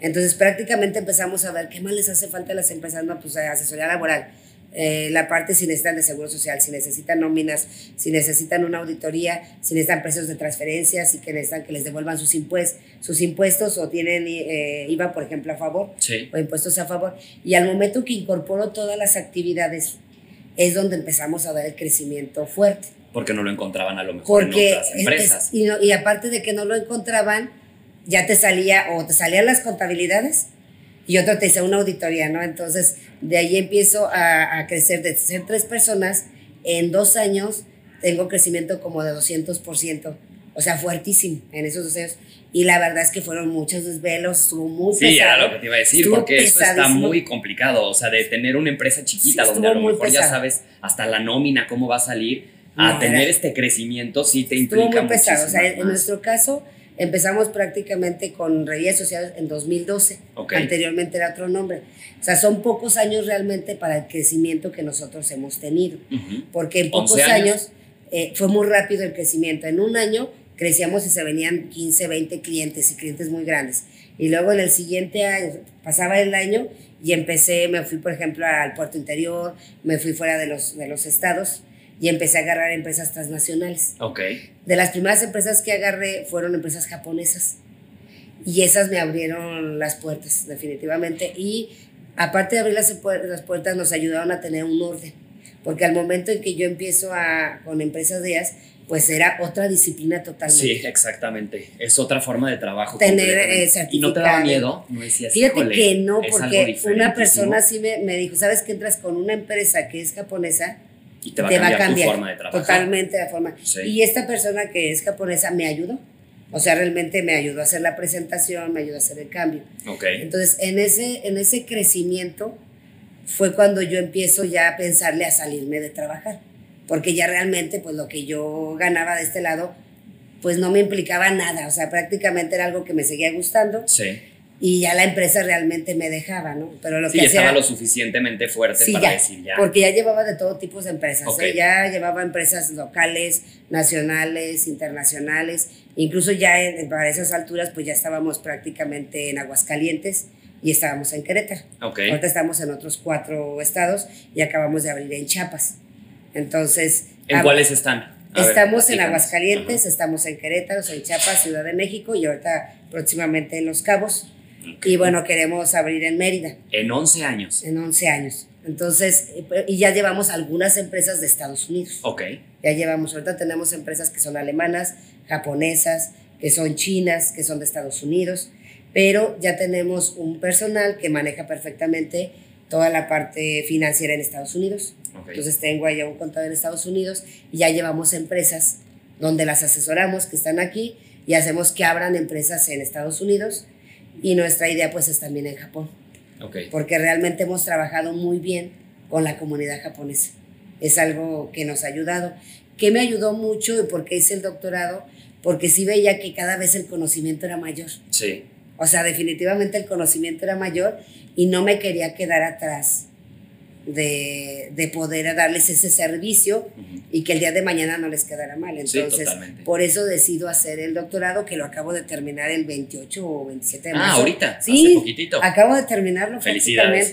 Entonces prácticamente empezamos a ver qué más les hace falta a las empresas, no, pues eh, asesoría laboral, eh, la parte si necesitan de seguro social, si necesitan nóminas, si necesitan una auditoría, si necesitan precios de transferencia, si que necesitan que les devuelvan sus, impuestos sus impuestos o tienen eh, IVA, por ejemplo, a favor Sí. o impuestos a favor. Y al momento que incorporo todas las actividades, es donde empezamos a dar el crecimiento fuerte. Porque no lo encontraban a lo mejor Porque, en otras es- empresas. es- y, no- y aparte de que no lo encontraban, ya te salía o te salían las contabilidades y otro te hice una auditoría, ¿no? Entonces, de ahí empiezo a, a crecer de ser tres personas, en dos años tengo crecimiento como de 200% O sea, fuertísimo en esos dos años. Y la verdad es que fueron muchos desvelos, estuvo muy Sí, pesado. era lo que te iba a decir, Estuvo porque eso está muy complicado. O sea, de tener una empresa chiquita Sí, donde a lo mejor ya pesado. sabes hasta la nómina, cómo va a salir, a tener este crecimiento sí te Estuvo implica muy pesado. O sea, en más. nuestro caso, empezamos prácticamente con redes sociales en 2012. Ok. Anteriormente era otro nombre. O sea, son pocos años realmente para el crecimiento que nosotros hemos tenido. Ujú. Porque en pocos 11 años, años. eh, fue muy rápido el crecimiento. En un año crecíamos y se venían 15, 20 clientes y clientes muy grandes. Y luego en el siguiente año, pasaba el año y empecé, me fui por ejemplo al puerto interior, me fui fuera de los, de los estados y empecé a agarrar empresas transnacionales. Ok. De las primeras empresas que agarré fueron empresas japonesas y esas me abrieron las puertas definitivamente y aparte de abrir las, las puertas nos ayudaron a tener un orden porque al momento en que yo empiezo a, con empresas de ellas pues era otra disciplina totalmente. Sí, exactamente. Es otra forma de trabajo. Tener, eh, ¿Y no te daba miedo? No decías, Fíjate "Híjole, que no, porque una diferentísimo", persona sí me, me dijo, ¿sabes que entras con una empresa que es japonesa? Y te va a cambiar, tu forma de trabajar. Totalmente la forma. Sí. Y esta persona que es japonesa me ayudó. O sea, realmente me ayudó a hacer la presentación, me ayudó a hacer el cambio. Ok. Entonces, en ese, en ese crecimiento fue cuando yo empiezo ya a pensarle a salirme de trabajar. Porque ya realmente, pues lo que yo ganaba de este lado, pues no me implicaba nada. O sea, prácticamente era algo que me seguía gustando Sí. Y ya la empresa realmente me dejaba, ¿no? Pero lo Sí, que estaba era- lo suficientemente fuerte Sí, para ya, decir ya. porque ya llevaba de todo tipo de empresas. ¿eh? ya llevaba empresas locales, nacionales, internacionales, incluso ya en, para esas alturas pues ya estábamos prácticamente en Aguascalientes y estábamos en Querétaro. Ok. Ahorita estamos en otros cuatro estados y acabamos de abrir en Chiapas. Entonces, ¿En cuáles están? A ver, estamos en platícanos. Aguascalientes, estamos en Querétaro, en Chiapas, Ciudad de México y ahorita próximamente en Los Cabos. Ok. Y bueno, queremos abrir en Mérida En 11 años. en 11 años. Entonces, eh, y ya llevamos algunas empresas de Estados Unidos. Ok. Ya llevamos, ahorita tenemos empresas que son alemanas, japonesas, que son chinas, que son de Estados Unidos, pero ya tenemos un personal que maneja perfectamente toda la parte financiera en Estados Unidos. Ok. Entonces tengo allá un contador en Estados Unidos y ya llevamos empresas donde las asesoramos que están aquí y hacemos que abran empresas en Estados Unidos y nuestra idea pues es también en Japón porque realmente hemos trabajado muy bien con la comunidad japonesa. Es algo que nos ha ayudado. ¿Qué me ayudó mucho y por qué hice el doctorado? Porque sí veía que cada vez el conocimiento era mayor. Sí. O sea, definitivamente el conocimiento era mayor y no me quería quedar atrás de, de poder darles ese servicio Ujú. y que el día de mañana no les quedara mal. Entonces, por eso decido hacer el doctorado que lo acabo de terminar el 28 o 27 de Ah, marzo. ahorita, Sí, hace poquitito. acabo de terminarlo Felicidades.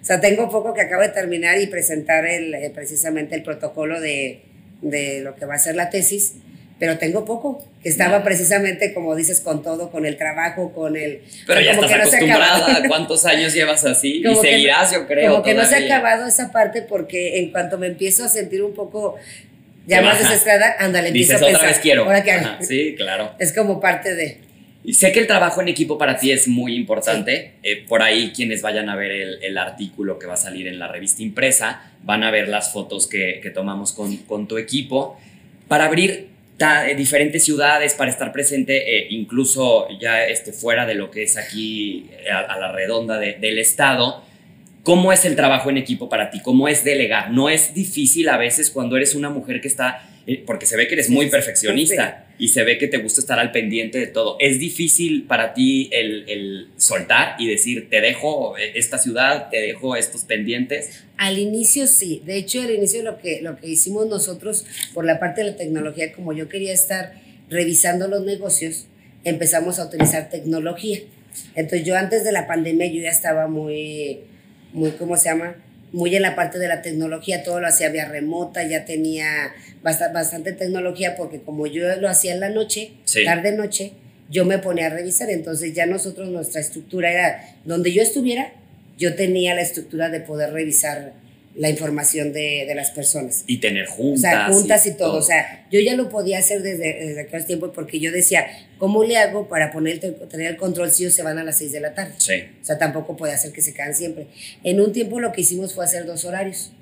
O sea, tengo poco que acabo de terminar y presentar el, eh, precisamente el protocolo de, de lo que va a ser la tesis, pero tengo poco, que estaba No. precisamente, como dices, con todo, con el trabajo, con el... Pero o sea, ya como estás que no se acostumbrada. acabado. ¿Cuántos años llevas así? Como y que seguirás, yo creo. Como que no se ha acabado esa parte porque en cuanto me empiezo a sentir un poco ya Que más desesperada, ándale, empiezo Dices, a otra pensar. vez quiero. ¿Ahora hago? Ajá, sí, claro. Es como parte de... Y sé que el trabajo en equipo para ti es muy importante. Eh, por ahí, quienes vayan a ver el, el artículo que va a salir en la revista impresa, van a ver las fotos que, que tomamos con, con tu equipo. Para abrir eh, diferentes ciudades, para estar presente, eh, incluso ya este, fuera de lo que es aquí, eh, a, a la redonda de- del estado. ¿Cómo es el trabajo en equipo para ti? ¿Cómo es delegar? ¿No es difícil a veces cuando eres una mujer que está, porque se ve que eres muy perfeccionista y se ve que te gusta estar al pendiente de todo? ¿Es difícil para ti el, el soltar y decir, te dejo esta ciudad, te dejo estos pendientes? Al inicio sí, de hecho al inicio lo que, lo que hicimos nosotros por la parte de la tecnología, como yo quería estar revisando los negocios, empezamos a utilizar tecnología. Entonces yo antes de la pandemia yo ya estaba muy, muy, ¿cómo se llama? Muy en la parte de la tecnología, todo lo hacía vía remota, ya tenía bastante, bastante tecnología porque como yo lo hacía en la noche, Sí. tarde noche, yo me ponía a revisar, entonces ya nosotros nuestra estructura era donde yo estuviera, yo tenía la estructura de poder revisar la información de, de las personas. Y tener O juntas. sea, juntas y todo. O sea, yo ya lo podía hacer desde, desde aquel tiempo porque yo decía, ¿cómo le hago para poner, tener el control si ellos se van a las 6 de la tarde? Sí. O sea, tampoco puede hacer que se quedan siempre. En un tiempo lo que hicimos fue hacer dos horarios.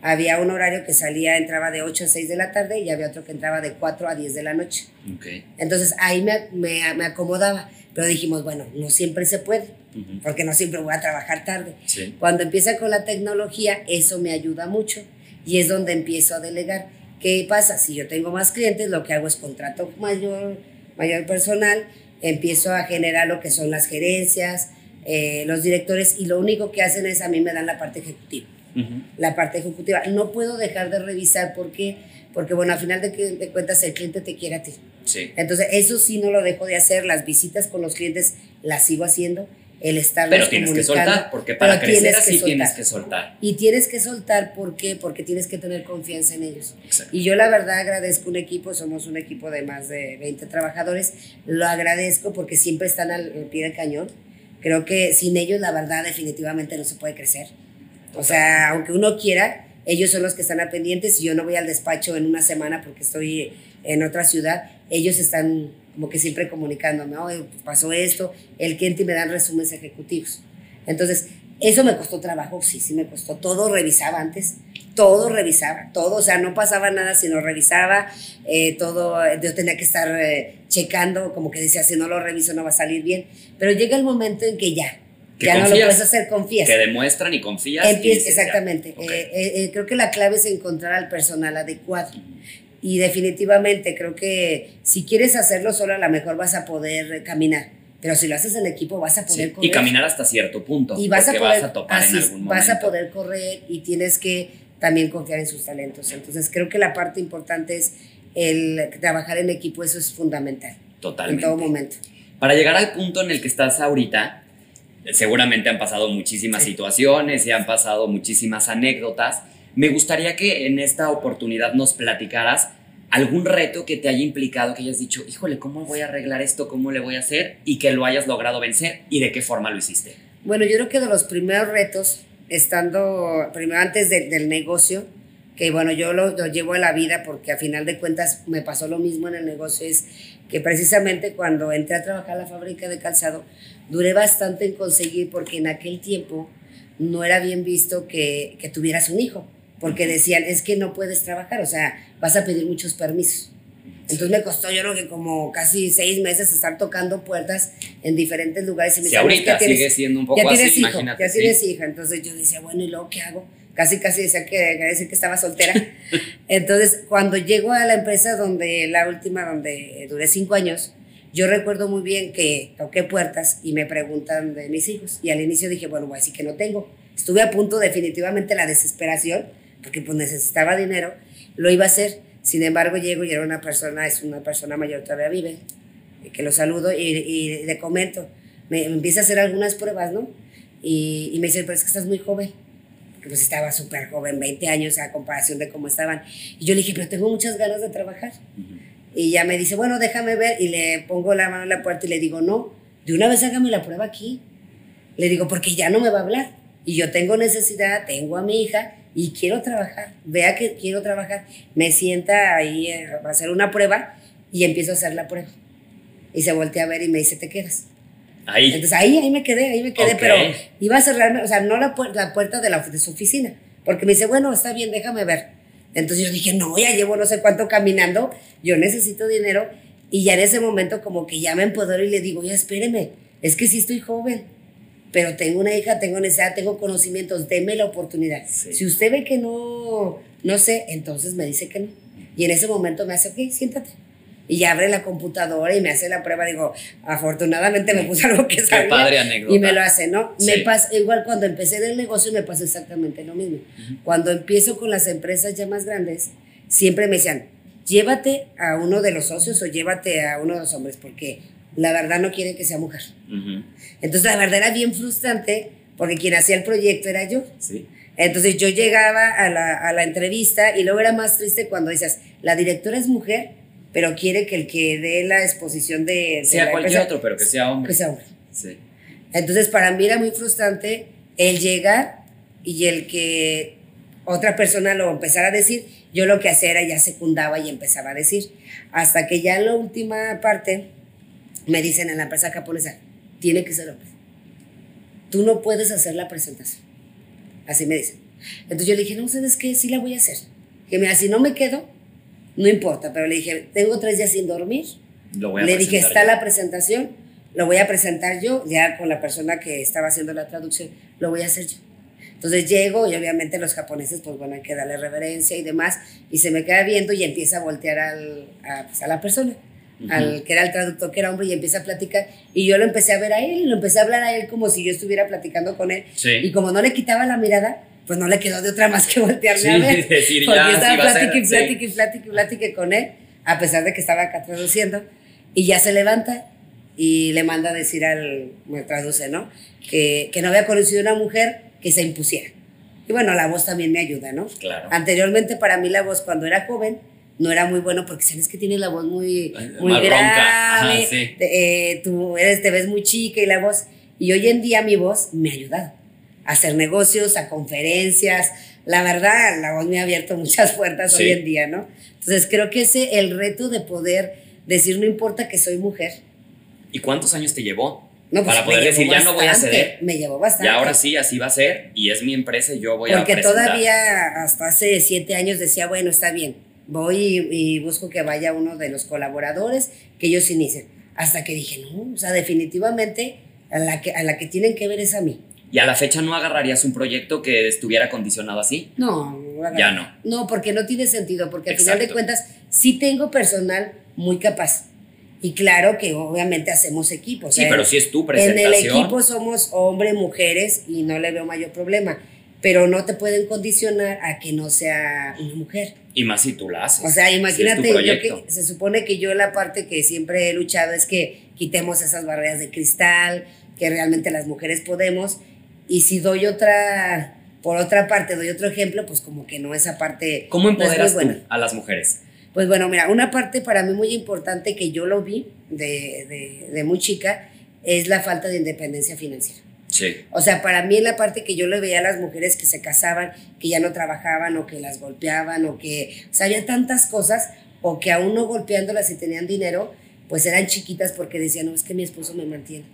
había un horario que salía, entraba de 8 a 6 de la tarde y había otro que entraba de 4 a 10 de la noche. Okay. Entonces ahí me, me, me, acomodaba, pero dijimos, bueno, no siempre se puede, porque no siempre voy a trabajar tarde. Sí. Cuando empieza con la tecnología, eso me ayuda mucho y es donde empiezo a delegar. ¿Qué pasa? Si yo tengo más clientes, lo que hago es contrato mayor, mayor personal, empiezo a generar lo que son las gerencias, eh, los directores y lo único que hacen es a mí me dan la parte ejecutiva. La parte ejecutiva. No puedo dejar de revisar ¿por qué? porque, bueno, al final de, de cuentas el cliente te quiere a ti. Sí. Entonces, eso sí no lo dejo de hacer. Las visitas con los clientes las sigo haciendo. El estar Pero tienes que soltar, porque para crecer así tienes que soltar. Y tienes que soltar, ¿por qué? Porque tienes que tener confianza en ellos. Exacto. Y yo la verdad agradezco un equipo, somos un equipo de más de 20 trabajadores, lo agradezco porque siempre están al, al pie del cañón. Creo que sin ellos, la verdad, definitivamente no se puede crecer. O sea, aunque uno quiera, ellos son los que están a pendientes. Si yo no voy al despacho en una semana porque estoy en otra ciudad, ellos están como que siempre comunicándome, oye, pues pasó esto, el cliente me dan resúmenes ejecutivos. Entonces, eso me costó trabajo, sí, sí me costó. Todo revisaba antes, todo revisaba, todo, o sea, no pasaba nada si no revisaba, eh, todo, yo tenía que estar eh, checando, como que decía, si no lo reviso no va a salir bien. Pero llega el momento en que ya, Que ya no lo puedes hacer, confías. Que demuestran y confías. y Empieza- dices, exactamente. Eh, eh, eh, creo que la clave es encontrar al personal adecuado. Y definitivamente creo que si quieres hacerlo solo, a lo mejor vas a poder caminar. Pero si lo haces en equipo, vas a poder Sí, correr. Y caminar hasta cierto punto. Y vas a poder, vas a topar así en algún vas a momento. poder correr y tienes que también confiar en sus talentos. Entonces creo que la parte importante es el trabajar en equipo, eso es fundamental Totalmente. en todo momento. Para llegar al punto en el que estás ahorita, seguramente han pasado muchísimas Sí. situaciones y han pasado muchísimas anécdotas. Me gustaría que en esta oportunidad nos platicaras algún reto que te haya implicado, que hayas dicho, híjole, ¿cómo voy a arreglar esto? ¿Cómo le voy a hacer? Y que lo hayas logrado vencer y de qué forma lo hiciste. Bueno, yo creo que de los primeros retos, estando primero antes de- del negocio, que bueno, yo lo, lo llevo a la vida porque a final de cuentas me pasó lo mismo en el negocio, es que precisamente cuando entré a trabajar a la fábrica de calzado, duré bastante en conseguir porque en aquel tiempo no era bien visto que, que tuvieras un hijo, porque decían, es que no puedes trabajar, o sea, vas a pedir muchos permisos. Entonces me costó yo creo que como casi seis meses estar tocando puertas en diferentes lugares. Y me Si decían, "Es que ahorita tienes- sigue siendo un poco ya tienes así, hijo, imagínate. ya sí. tienes hija. Entonces yo decía, bueno, ¿y luego qué hago? Casi, casi decía que, decir que estaba soltera. Entonces, cuando llego a la empresa donde, la última, donde duré cinco años, yo recuerdo muy bien que toqué puertas y me preguntan de mis hijos. Y al inicio dije, bueno, voy a decir que no tengo. Estuve a punto definitivamente la desesperación, porque pues necesitaba dinero, lo iba a hacer. Sin embargo, llego y era una persona, es una persona mayor, todavía vive, y que lo saludo y, y le comento. Me, me empieza a hacer algunas pruebas, ¿no? Y, y me dice, pero es que estás muy joven. Porque pues estaba súper joven, 20 años a comparación de cómo estaban. Y yo le dije, pero tengo muchas ganas de trabajar. Y ya me dice, bueno, déjame ver. Y le pongo la mano en la puerta y le digo, no, de una vez hágame la prueba aquí. Le digo, porque ya no me va a hablar. Y yo tengo necesidad, tengo a mi hija y quiero trabajar. Vea que quiero trabajar. Me sienta ahí eh, a hacer una prueba y empiezo a hacer la prueba. Y se voltea a ver y me dice, ¿te quedas? Ahí. Entonces ahí, ahí me quedé, ahí me quedé, Ok. pero iba a cerrarme, o sea, no la, puer- la puerta de, la, de su oficina, porque me dice, bueno, está bien, déjame ver. Entonces yo dije, no, ya llevo no sé cuánto caminando, yo necesito dinero, y ya en ese momento como que ya me empodero y le digo, ya espéreme, es que sí estoy joven, pero tengo una hija, tengo necesidad, tengo conocimientos, deme la oportunidad. Sí. Si usted ve que no, no sé, entonces me dice que no. Y en ese momento me hace, ok, siéntate. Y ya abre la computadora y me hace la prueba. Digo, afortunadamente me puso algo que Qué sabía. padre anécdota. Y me lo hace, ¿no? Sí. Me pasa, igual cuando empecé en el negocio me pasó exactamente lo mismo. Cuando empiezo con las empresas ya más grandes, siempre me decían, llévate a uno de los socios o llévate a uno de los hombres, porque la verdad no quieren que sea mujer. Entonces la verdad era bien frustrante, porque quien hacía el proyecto era yo. Sí. Entonces yo llegaba a la, a la entrevista y luego era más triste cuando decías, la directora es mujer, pero quiere que el que dé la exposición de... de Sea cualquier empresa- otro, pero que sea hombre. que sea hombre. Sí. Entonces, para mí era muy frustrante el llegar y el que otra persona lo empezara a decir. Yo lo que hacía era ya secundaba y empezaba a decir. Hasta que ya en la última parte me dicen en la empresa japonesa, tiene que ser hombre. Tú no puedes hacer la presentación. Así me dicen. Entonces yo le dije, no, ¿sabes qué? Sí la voy a hacer. Que mira, si no me quedo, no importa, pero le dije, tengo tres días sin dormir. Lo voy a le dije, está yo". la presentación, lo voy a presentar yo, ya con la persona que estaba haciendo la traducción, lo voy a hacer yo. Entonces llego y obviamente los japoneses, pues bueno, hay que darle reverencia y demás, y se me queda viendo y empieza a voltear al, a, pues, a la persona, al que era el traductor, que era hombre, y empieza a platicar, y yo lo empecé a ver a él, y lo empecé a hablar a él como si yo estuviera platicando con él, Sí. y como no le quitaba la mirada, pues no le quedó de otra más que voltearme Sí, a ver, decir, porque ya, estaba plática y plática y plática y plática con él, a pesar de que estaba acá traduciendo, y ya se levanta y le manda a decir al, me traduce, ¿no? Que, que no había conocido una mujer que se impusiera. Y bueno, la voz también me ayuda, ¿no? Claro. Anteriormente para mí la voz cuando era joven no era muy bueno porque sabes que tienes la voz muy, muy más grave. Ajá, sí. te- eh, tú eres, te ves muy chica y la voz. Y hoy en día mi voz me ha ayudado a hacer negocios, a conferencias. La verdad, la voz me ha abierto muchas puertas Sí. hoy en día, ¿no? Entonces creo que ese el reto de poder decir no importa que soy mujer. ¿Y cuántos años te llevó? No, pues Para poder decir, ya no voy a ceder. Me llevó bastante. Y ahora sí, así va a ser. Y es mi empresa y yo voy a Porque presentar. todavía hasta hace siete años decía, bueno, está bien, voy y, y busco que vaya uno de los colaboradores, que ellos inicien. Hasta que dije, no, o sea, definitivamente a la que, a la que tienen que ver es a mí. ¿Y a la fecha no agarrarías un proyecto que estuviera condicionado así? No. Ya no. No, porque no tiene sentido, porque al final de cuentas sí tengo personal muy capaz. Y claro que obviamente hacemos equipo. o Sí, pero si es tu En presentación. el equipo somos hombres, mujeres y no le veo mayor problema. Pero no te pueden condicionar a que no sea una mujer. Y más si tú la haces. O sea, Si es imagínate, yo que, se supone que yo la parte que siempre he luchado es que quitemos esas barreras de cristal, que realmente las mujeres podemos. Y si doy otra, por otra parte, doy otro ejemplo, pues como que no, esa parte ¿Cómo no es muy empoderas buena. tú a las mujeres? Pues bueno, mira, una parte para mí muy importante que yo lo vi de, de, de muy chica es la falta de independencia financiera. Sí. O sea, para mí en la parte que yo le veía a las mujeres que se casaban, que ya no trabajaban o que las golpeaban o que, o sea, había tantas cosas o que aún no golpeándolas y tenían dinero, pues eran chiquitas porque decían, no, es que mi esposo me mantiene.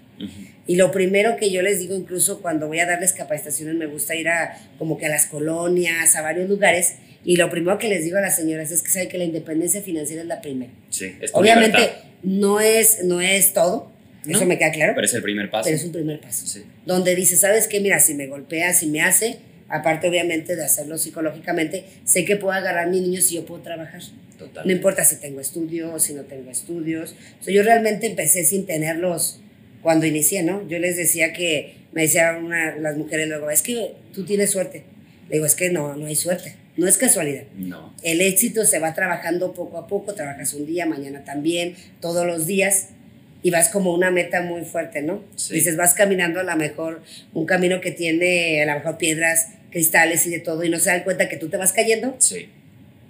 Y lo primero que yo les digo, incluso cuando voy a darles capacitaciones, me gusta ir a como que a las colonias, a varios lugares, y lo primero que les digo a las señoras es que saben que la independencia financiera es la primera. Sí, es Obviamente libertad, no es, no es todo, No, eso me queda claro, pero es el primer paso. pero es un primer paso Sí. donde dice, ¿sabes qué? Mira, si me golpea, si me hace, aparte obviamente de hacerlo psicológicamente, sé que puedo agarrar a mi niño si yo puedo trabajar. Total. No importa si tengo estudios, si no tengo estudios. O sea, yo realmente empecé sin tenerlos cuando inicié, ¿no? Yo les decía que, me decían una, las mujeres luego, es que tú tienes suerte. Le digo, es que no, no hay suerte, no es casualidad. No. El éxito se va trabajando poco a poco, trabajas un día, mañana también, todos los días, y vas como una meta muy fuerte, ¿no? Sí. Dices, vas caminando a lo mejor un camino que tiene a lo mejor piedras, cristales y de todo, y no se dan cuenta que tú te vas cayendo Sí.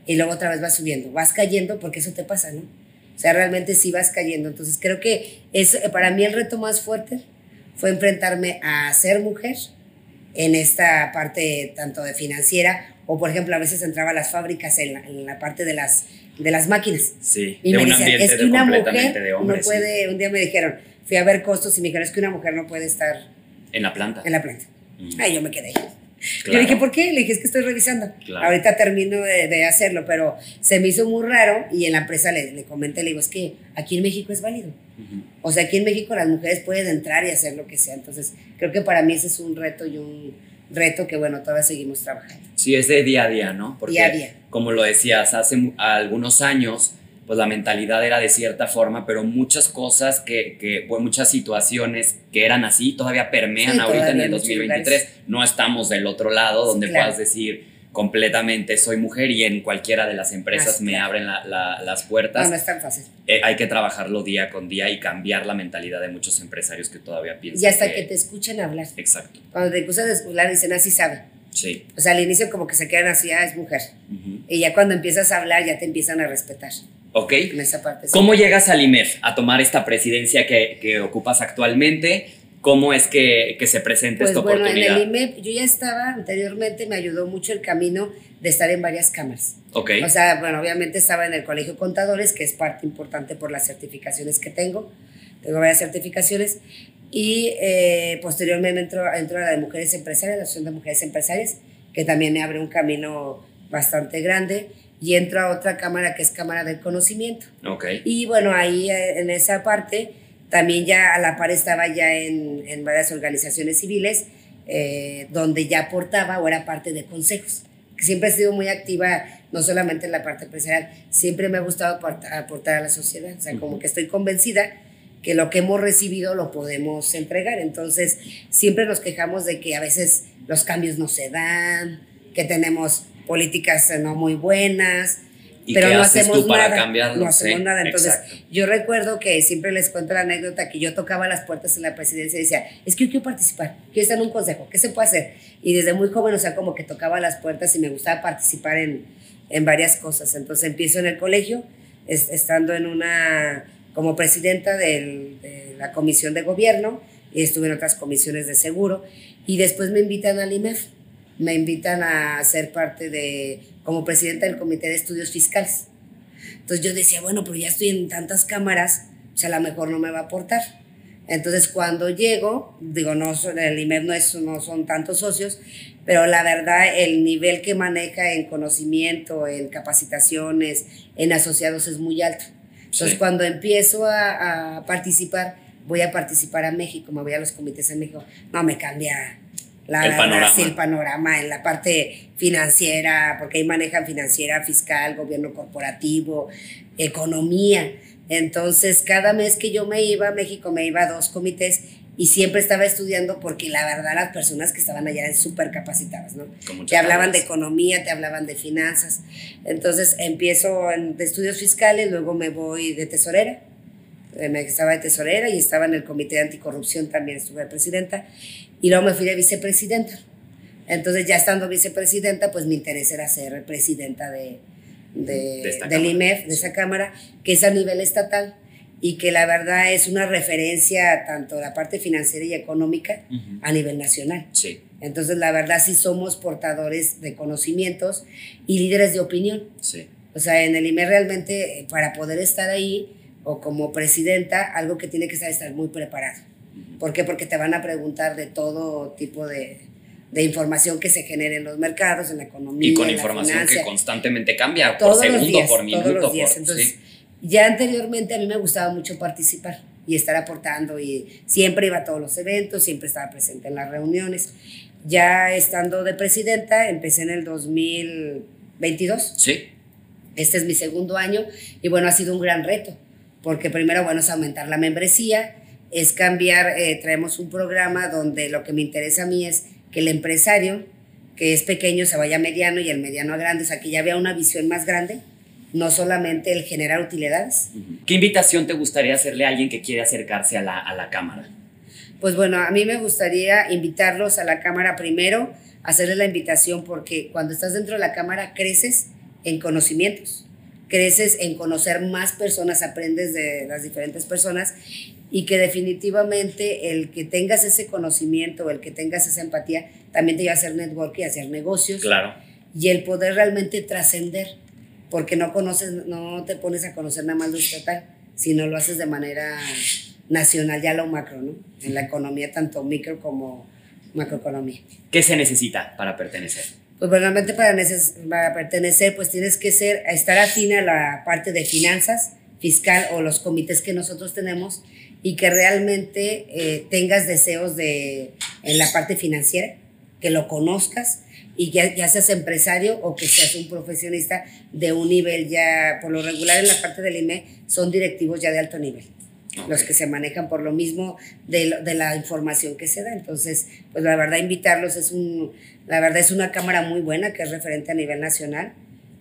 y luego otra vez vas subiendo. Vas cayendo porque eso te pasa, ¿no? O sea, realmente sí vas cayendo. Entonces creo que es, para mí el reto más fuerte fue enfrentarme a ser mujer en esta parte tanto de financiera o por ejemplo a veces entraba a las fábricas en la, en la parte de las, de las máquinas Sí. y de me un decían, ambiente es que de una mujer de hombres. no puede, un día me dijeron, fui a ver costos y me dijeron, es que una mujer no puede estar sí. En la planta. en la planta. Mm. Ay, yo me quedé. Claro. Le dije, ¿por qué? Le dije, es que estoy revisando. Claro. Ahorita termino de, de hacerlo, pero se me hizo muy raro y en la empresa le, le comenté, le digo, es que aquí en México es válido. Ujú. O sea, aquí en México las mujeres pueden entrar y hacer lo que sea. Entonces, creo que para mí ese es un reto y un reto que, bueno, todavía seguimos trabajando. Sí, es de día a día, ¿no? Porque, Día a día. como lo decías, hace algunos años, pues la mentalidad era de cierta forma, pero muchas cosas que, que pues, muchas situaciones que eran así todavía permean Sí, ahorita en todavía el en muchos 2023. No estamos del otro lado donde claro. puedas decir completamente soy mujer y en cualquiera de las empresas Ah, me claro. abren la- la- las No, puertas. no es tan fácil. Eh, hay que trabajarlo día con día y cambiar la mentalidad de muchos empresarios que todavía piensan Y hasta que te escuchen hablar. Exacto, Cuando te escuchas hablar, dicen, así sabe. sí. O sea, al inicio como que se quedan así, ah, es mujer. Y ya cuando empiezas a hablar, ya te empiezan a respetar. Ok. En esa parte. sí. ¿Cómo llegas al IMEF a tomar esta presidencia que, que ocupas actualmente? ¿Cómo es que, que se presenta Pues esta bueno, en oportunidad? el IMEP yo ya estaba anteriormente, me ayudó mucho el camino de estar en varias cámaras. ok, O sea, bueno, obviamente estaba en el Colegio de Contadores, que es parte importante por las certificaciones que tengo. Tengo varias certificaciones. Y eh, posteriormente entro, entro a la de Mujeres Empresarias, la Asociación de Mujeres Empresarias, que también me abre un camino bastante grande. Y entro a otra cámara que es Cámara del Conocimiento. Okay. Y bueno, ahí eh, en esa parte también ya a la par estaba ya en, en varias organizaciones civiles eh, donde ya aportaba o era parte de consejos. Siempre he sido muy activa, no solamente en la parte empresarial, siempre me ha gustado aportar, aportar a la sociedad. O sea, como que estoy convencida que lo que hemos recibido lo podemos entregar. Entonces, siempre nos quejamos de que a veces los cambios no se dan, que tenemos políticas no muy buenas, pero no hacemos para nada. Cambiarlo? No hacemos nada. Entonces, yo recuerdo que siempre les cuento la anécdota que yo tocaba las puertas en la presidencia y decía, es que yo quiero participar, quiero estar en un consejo, ¿qué se puede hacer? Y desde muy joven, o sea, como que tocaba las puertas y me gustaba participar en, en varias cosas. Entonces, empiezo en el colegio, estando en una, como presidenta del, de la comisión de gobierno, y estuve en otras comisiones de seguro, y después me invitan al IMEF me invitan a ser parte de, como presidenta del Comité de Estudios Fiscales. Entonces yo decía, bueno, pero ya estoy en tantas cámaras, o sea, a lo mejor no me va a aportar. Entonces cuando llego, digo, no, el IMEF no, es, no son tantos socios, pero la verdad el nivel que maneja en conocimiento, en capacitaciones, en asociados es muy alto. Entonces cuando empiezo a, a participar, voy a participar a México, me voy a los comités en México, no me cambia la, el panorama. el panorama en la parte financiera, porque ahí manejan financiera, fiscal, gobierno corporativo, economía. Entonces, cada mes que yo me iba a México, me iba a dos comités y siempre estaba estudiando porque la verdad las personas que estaban allá eran súper capacitadas, ¿no? Te hablaban de economía, te hablaban de finanzas. Entonces empiezo en, de estudios fiscales, luego me voy de tesorera, eh, me estaba de tesorera y estaba en el comité de anticorrupción también, estuve de presidenta y luego me fui de vicepresidenta. Entonces ya estando vicepresidenta, pues mi interés era ser presidenta de, de, del IMEF, de esa cámara, que es a nivel estatal y que la verdad es una referencia tanto la parte financiera y económica a nivel nacional. Sí. Entonces la verdad sí somos portadores de conocimientos y líderes de opinión. Sí. O sea, en el IMEF realmente para poder estar ahí o como presidenta, algo que tiene que estar, estar muy preparado. ¿Por qué? Porque te van a preguntar de todo tipo de, de información que se genere en los mercados, en la economía. Y con información que constantemente cambia todos por segundo, los días, por minuto. Todos los días. Por, Entonces, sí. ya anteriormente a mí me gustaba mucho participar y estar aportando y siempre iba a todos los eventos, siempre estaba presente en las reuniones. Ya estando de presidenta, empecé en el 2022. Sí. Este es mi segundo año y bueno, ha sido un gran reto, porque primero, bueno, es aumentar la membresía, es cambiar, eh, traemos un programa donde lo que me interesa a mí es que el empresario, que es pequeño, se vaya a mediano y el mediano a grande, o sea, que ya vea una visión más grande, no solamente el generar utilidades. ¿Qué invitación te gustaría hacerle a alguien que quiere acercarse a la, a la Cámara? Pues bueno, a mí me gustaría invitarlos a la Cámara primero, hacerles la invitación porque cuando estás dentro de la Cámara creces en conocimientos, creces en conocer más personas, aprendes de las diferentes personas y que definitivamente el que tengas ese conocimiento, el que tengas esa empatía, también te lleva a hacer network y hacer negocios. Claro. Y el poder realmente trascender, porque no conoces, no te pones a conocer nada más lo estatal, sino lo haces de manera nacional, ya lo macro, ¿no? En la economía, tanto micro como macroeconomía. ¿Qué se necesita para pertenecer? Pues realmente para, para pertenecer, pues tienes que ser, estar afín a la parte de finanzas, fiscal o los comités que nosotros tenemos y que realmente eh, tengas deseos de, en la parte financiera, que lo conozcas y ya, ya seas empresario o que seas un profesionista de un nivel ya, por lo regular en la parte del IME, son directivos ya de alto nivel. Okay. Los que se manejan por lo mismo de, de, la información que se da. Entonces, pues la verdad, invitarlos es un, la verdad es una cámara muy buena que es referente a nivel nacional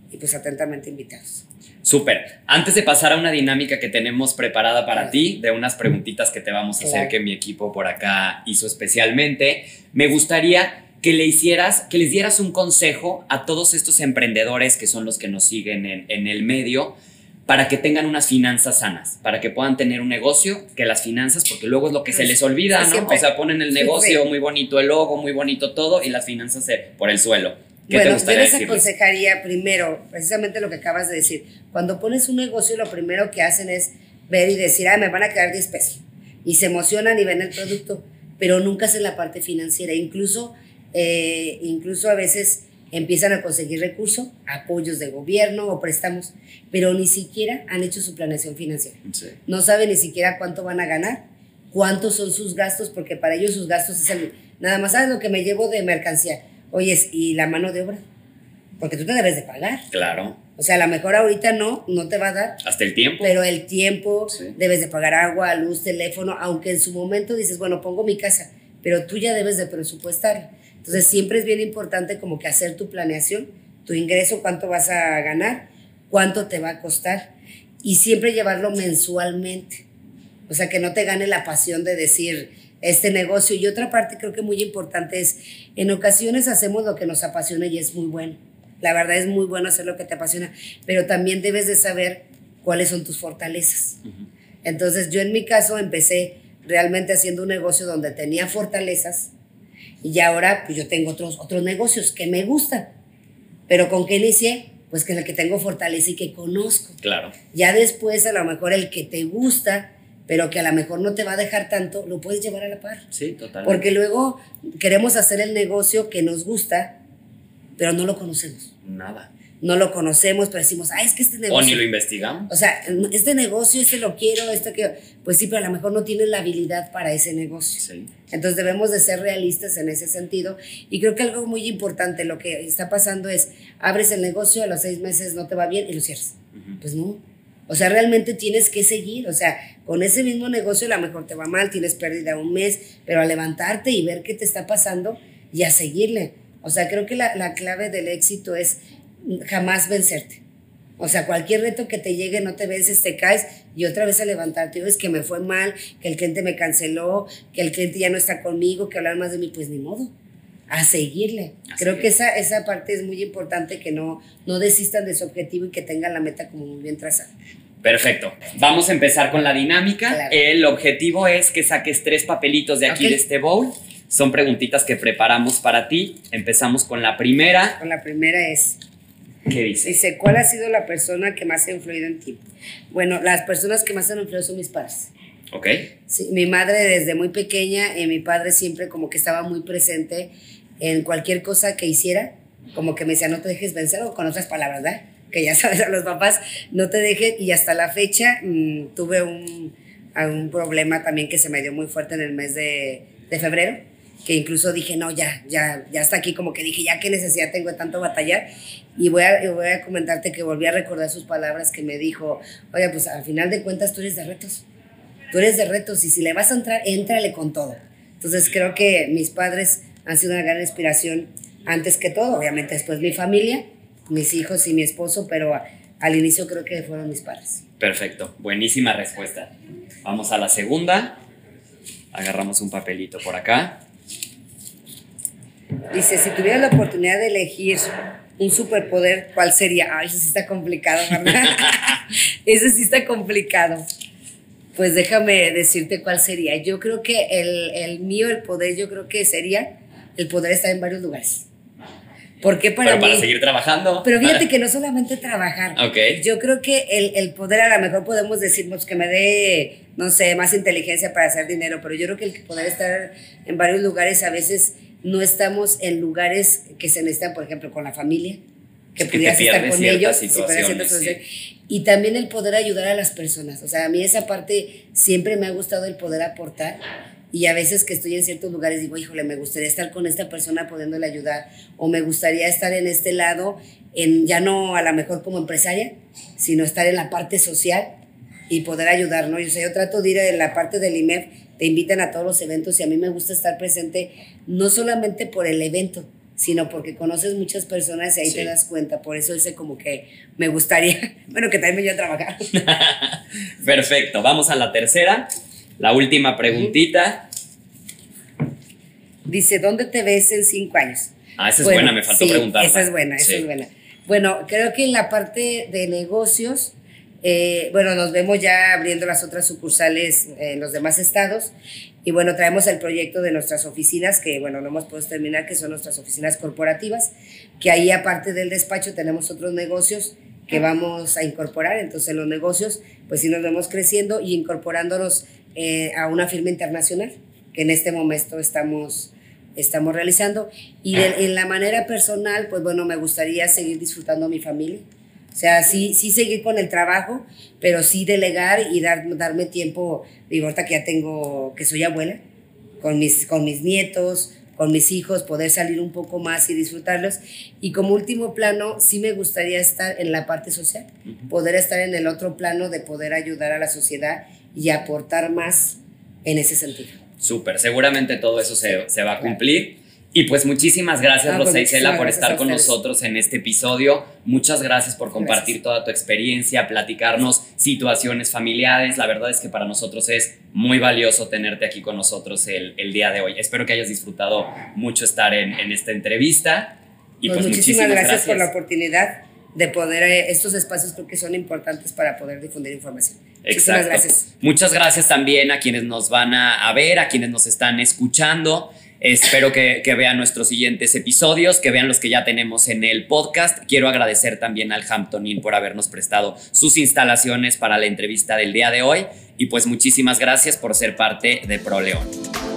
y pues atentamente invitados. Súper. Antes de pasar a una dinámica que tenemos preparada para claro. ti, de unas preguntitas que te vamos a claro. hacer que mi equipo por acá hizo especialmente, me gustaría que le hicieras, que les dieras un consejo a todos estos emprendedores que son los que nos siguen en, en el medio para que tengan unas finanzas sanas, para que puedan tener un negocio, que las finanzas, porque luego es lo que se les olvida, sí, ¿no? O sea, ponen el negocio muy bonito, el logo muy bonito, todo, y las finanzas se, por el suelo. ¿Qué bueno, yo les aconsejaría primero, precisamente lo que acabas de decir, cuando pones un negocio lo primero que hacen es ver y decir, ah, me van a quedar 10 pesos. Y se emocionan y ven el producto, pero nunca hacen la parte financiera. Incluso, eh, incluso a veces empiezan a conseguir recursos, apoyos de gobierno o préstamos, pero ni siquiera han hecho su planeación financiera. No saben ni siquiera cuánto van a ganar, cuántos son sus gastos, porque para ellos sus gastos es el, nada más, ¿sabes lo que me llevo de mercancía? Oye, ¿y la mano de obra? Porque tú te debes de pagar. Claro. O sea, a lo mejor ahorita no, no te va a dar. Hasta el tiempo. Pero el tiempo, debes de pagar agua, luz, teléfono, aunque en su momento dices, bueno, pongo mi casa, pero tú ya debes de presupuestar. Entonces siempre es bien importante como que hacer tu planeación, tu ingreso, cuánto vas a ganar, cuánto te va a costar y siempre llevarlo mensualmente. O sea, que no te gane la pasión de decir este negocio. Y otra parte creo que muy importante es, en ocasiones hacemos lo que nos apasiona y es muy bueno. La verdad es muy bueno hacer lo que te apasiona, pero también debes de saber cuáles son tus fortalezas. Entonces yo en mi caso empecé realmente haciendo un negocio donde tenía fortalezas y ahora pues yo tengo otros, otros negocios que me gustan. Pero ¿con qué inicié? Pues que el que tengo fortaleza y que conozco. Claro. Ya después a lo mejor el que te gusta, pero que a lo mejor no te va a dejar tanto, lo puedes llevar a la par. Sí, totalmente. Porque luego queremos hacer el negocio que nos gusta, pero no lo conocemos. Nada no lo conocemos, pero decimos, ah, es que este negocio. O ni lo investigamos. O sea, este negocio, este lo quiero, este que. Pues sí, pero a lo mejor no tienes la habilidad para ese negocio. Sí. Entonces debemos de ser realistas en ese sentido. Y creo que algo muy importante, lo que está pasando es, abres el negocio, a los seis meses no te va bien y lo cierras. Pues no. O sea, realmente tienes que seguir. O sea, con ese mismo negocio a lo mejor te va mal, tienes pérdida un mes, pero a levantarte y ver qué te está pasando y a seguirle. O sea, creo que la, la clave del éxito es jamás vencerte. O sea, cualquier reto que te llegue, no te vences, te caes y otra vez a levantarte. Es que me fue mal, que el cliente me canceló, que el cliente ya no está conmigo, que hablar más de mí, pues ni modo. A seguirle. Creo que esa, esa parte es muy importante, que no, no desistan de su objetivo y que tengan la meta como muy bien trazada. Perfecto. Vamos a empezar con la dinámica. El objetivo es que saques tres papelitos de aquí de este bowl. Son preguntitas que preparamos para ti. Empezamos con la primera. Con la primera es, ¿Qué dice? Dice, ¿cuál ha sido la persona que más ha influido en ti? Bueno, las personas que más han influido son mis padres. Ok. Sí, mi madre desde muy pequeña y mi padre siempre como que estaba muy presente en cualquier cosa que hiciera, como que me decía, no te dejes vencer, o con otras palabras, ¿verdad? Que ya sabes a los papás, no te dejes, y hasta la fecha mm, tuve un, un problema también que se me dio muy fuerte en el mes de, de febrero que incluso dije, no, ya, ya, ya está aquí, como que dije, ya qué necesidad tengo de tanto batallar. Y voy a, voy a comentarte que volví a recordar sus palabras que me dijo, oye, pues al final de cuentas tú eres de retos, tú eres de retos y si le vas a entrar, éntrale con todo. Entonces creo que mis padres han sido una gran inspiración antes que todo, obviamente después mi familia, mis hijos y mi esposo, pero al inicio creo que fueron mis padres. Perfecto, buenísima respuesta. Vamos a la segunda. Agarramos un papelito por acá. Dice, si tuvieras la oportunidad de elegir un superpoder, ¿cuál sería? Ay, eso sí está complicado, ¿verdad? eso sí está complicado. Pues déjame decirte cuál sería. Yo creo que el, el mío, el poder, yo creo que sería el poder estar en varios lugares. Porque para Pero para seguir trabajando. Pero fíjate que no solamente trabajar. Okay. Yo creo que el, el, poder, a lo mejor podemos decir pues, que me dé, no sé, más inteligencia para hacer dinero, pero yo creo que el poder estar en varios lugares a veces no estamos en lugares que se necesitan, por ejemplo, con la familia, que pudieras estar con ellos. Y también el poder ayudar a las personas. O sea, a mí esa parte siempre me ha gustado el poder aportar. Y a veces que estoy en ciertos lugares digo, híjole, me gustaría estar con esta persona pudiéndole ayudar. O me gustaría estar en este lado, en, ya no a lo mejor como empresaria, sino estar en la parte social y poder ayudar, ¿no? Yo, sé, yo trato de ir en la parte del IMEF te invitan a todos los eventos y a mí me gusta estar presente no solamente por el evento, sino porque conoces muchas personas y ahí te das cuenta. Por eso ese como que me gustaría, bueno, que también me lleve a trabajar. Perfecto, vamos a la tercera, la última preguntita. Dice, ¿dónde te ves en cinco años? Ah, esa es buena, me faltó preguntar. Esa es buena, esa es buena. Bueno, creo que en la parte de negocios, eh, bueno, nos vemos ya abriendo las otras sucursales en los demás estados. Y bueno, traemos el proyecto de nuestras oficinas, que bueno, no hemos podido terminar, que son nuestras oficinas corporativas, que ahí aparte del despacho tenemos otros negocios que vamos a incorporar. Entonces los negocios, pues sí nos vemos creciendo y incorporándonos eh, a una firma internacional, que en este momento estamos estamos realizando. Y en la manera personal, pues bueno, me gustaría seguir disfrutando mi familia. O sea, sí, sí seguir con el trabajo, pero sí delegar y dar, darme tiempo, digo, ahorita que ya tengo, que soy abuela, con mis, con mis nietos, con mis hijos, poder salir un poco más y disfrutarlos. Y como último plano, sí me gustaría estar en la parte social, poder estar en el otro plano de poder ayudar a la sociedad y aportar más en ese sentido. Súper, seguramente todo eso se, se va a cumplir. Y pues muchísimas gracias, ah, Rosa Isela, por estar con nosotros en este episodio. Muchas gracias por compartir toda tu experiencia, platicarnos situaciones familiares. La verdad es que para nosotros es muy valioso tenerte aquí con nosotros el, el día de hoy. Espero que hayas disfrutado mucho estar en, en esta entrevista. Y pues, pues muchísimas, gracias, por la oportunidad de poder, eh, estos espacios creo que son importantes para poder difundir información. Muchísimas gracias. Muchas gracias también a quienes nos van a, a ver, a quienes nos están escuchando. Espero que, vean nuestros siguientes episodios, que vean los que ya tenemos en el podcast. Quiero agradecer también al Hampton Inn por habernos prestado sus instalaciones para la entrevista del día de hoy. Y pues muchísimas gracias por ser parte de ProLeón.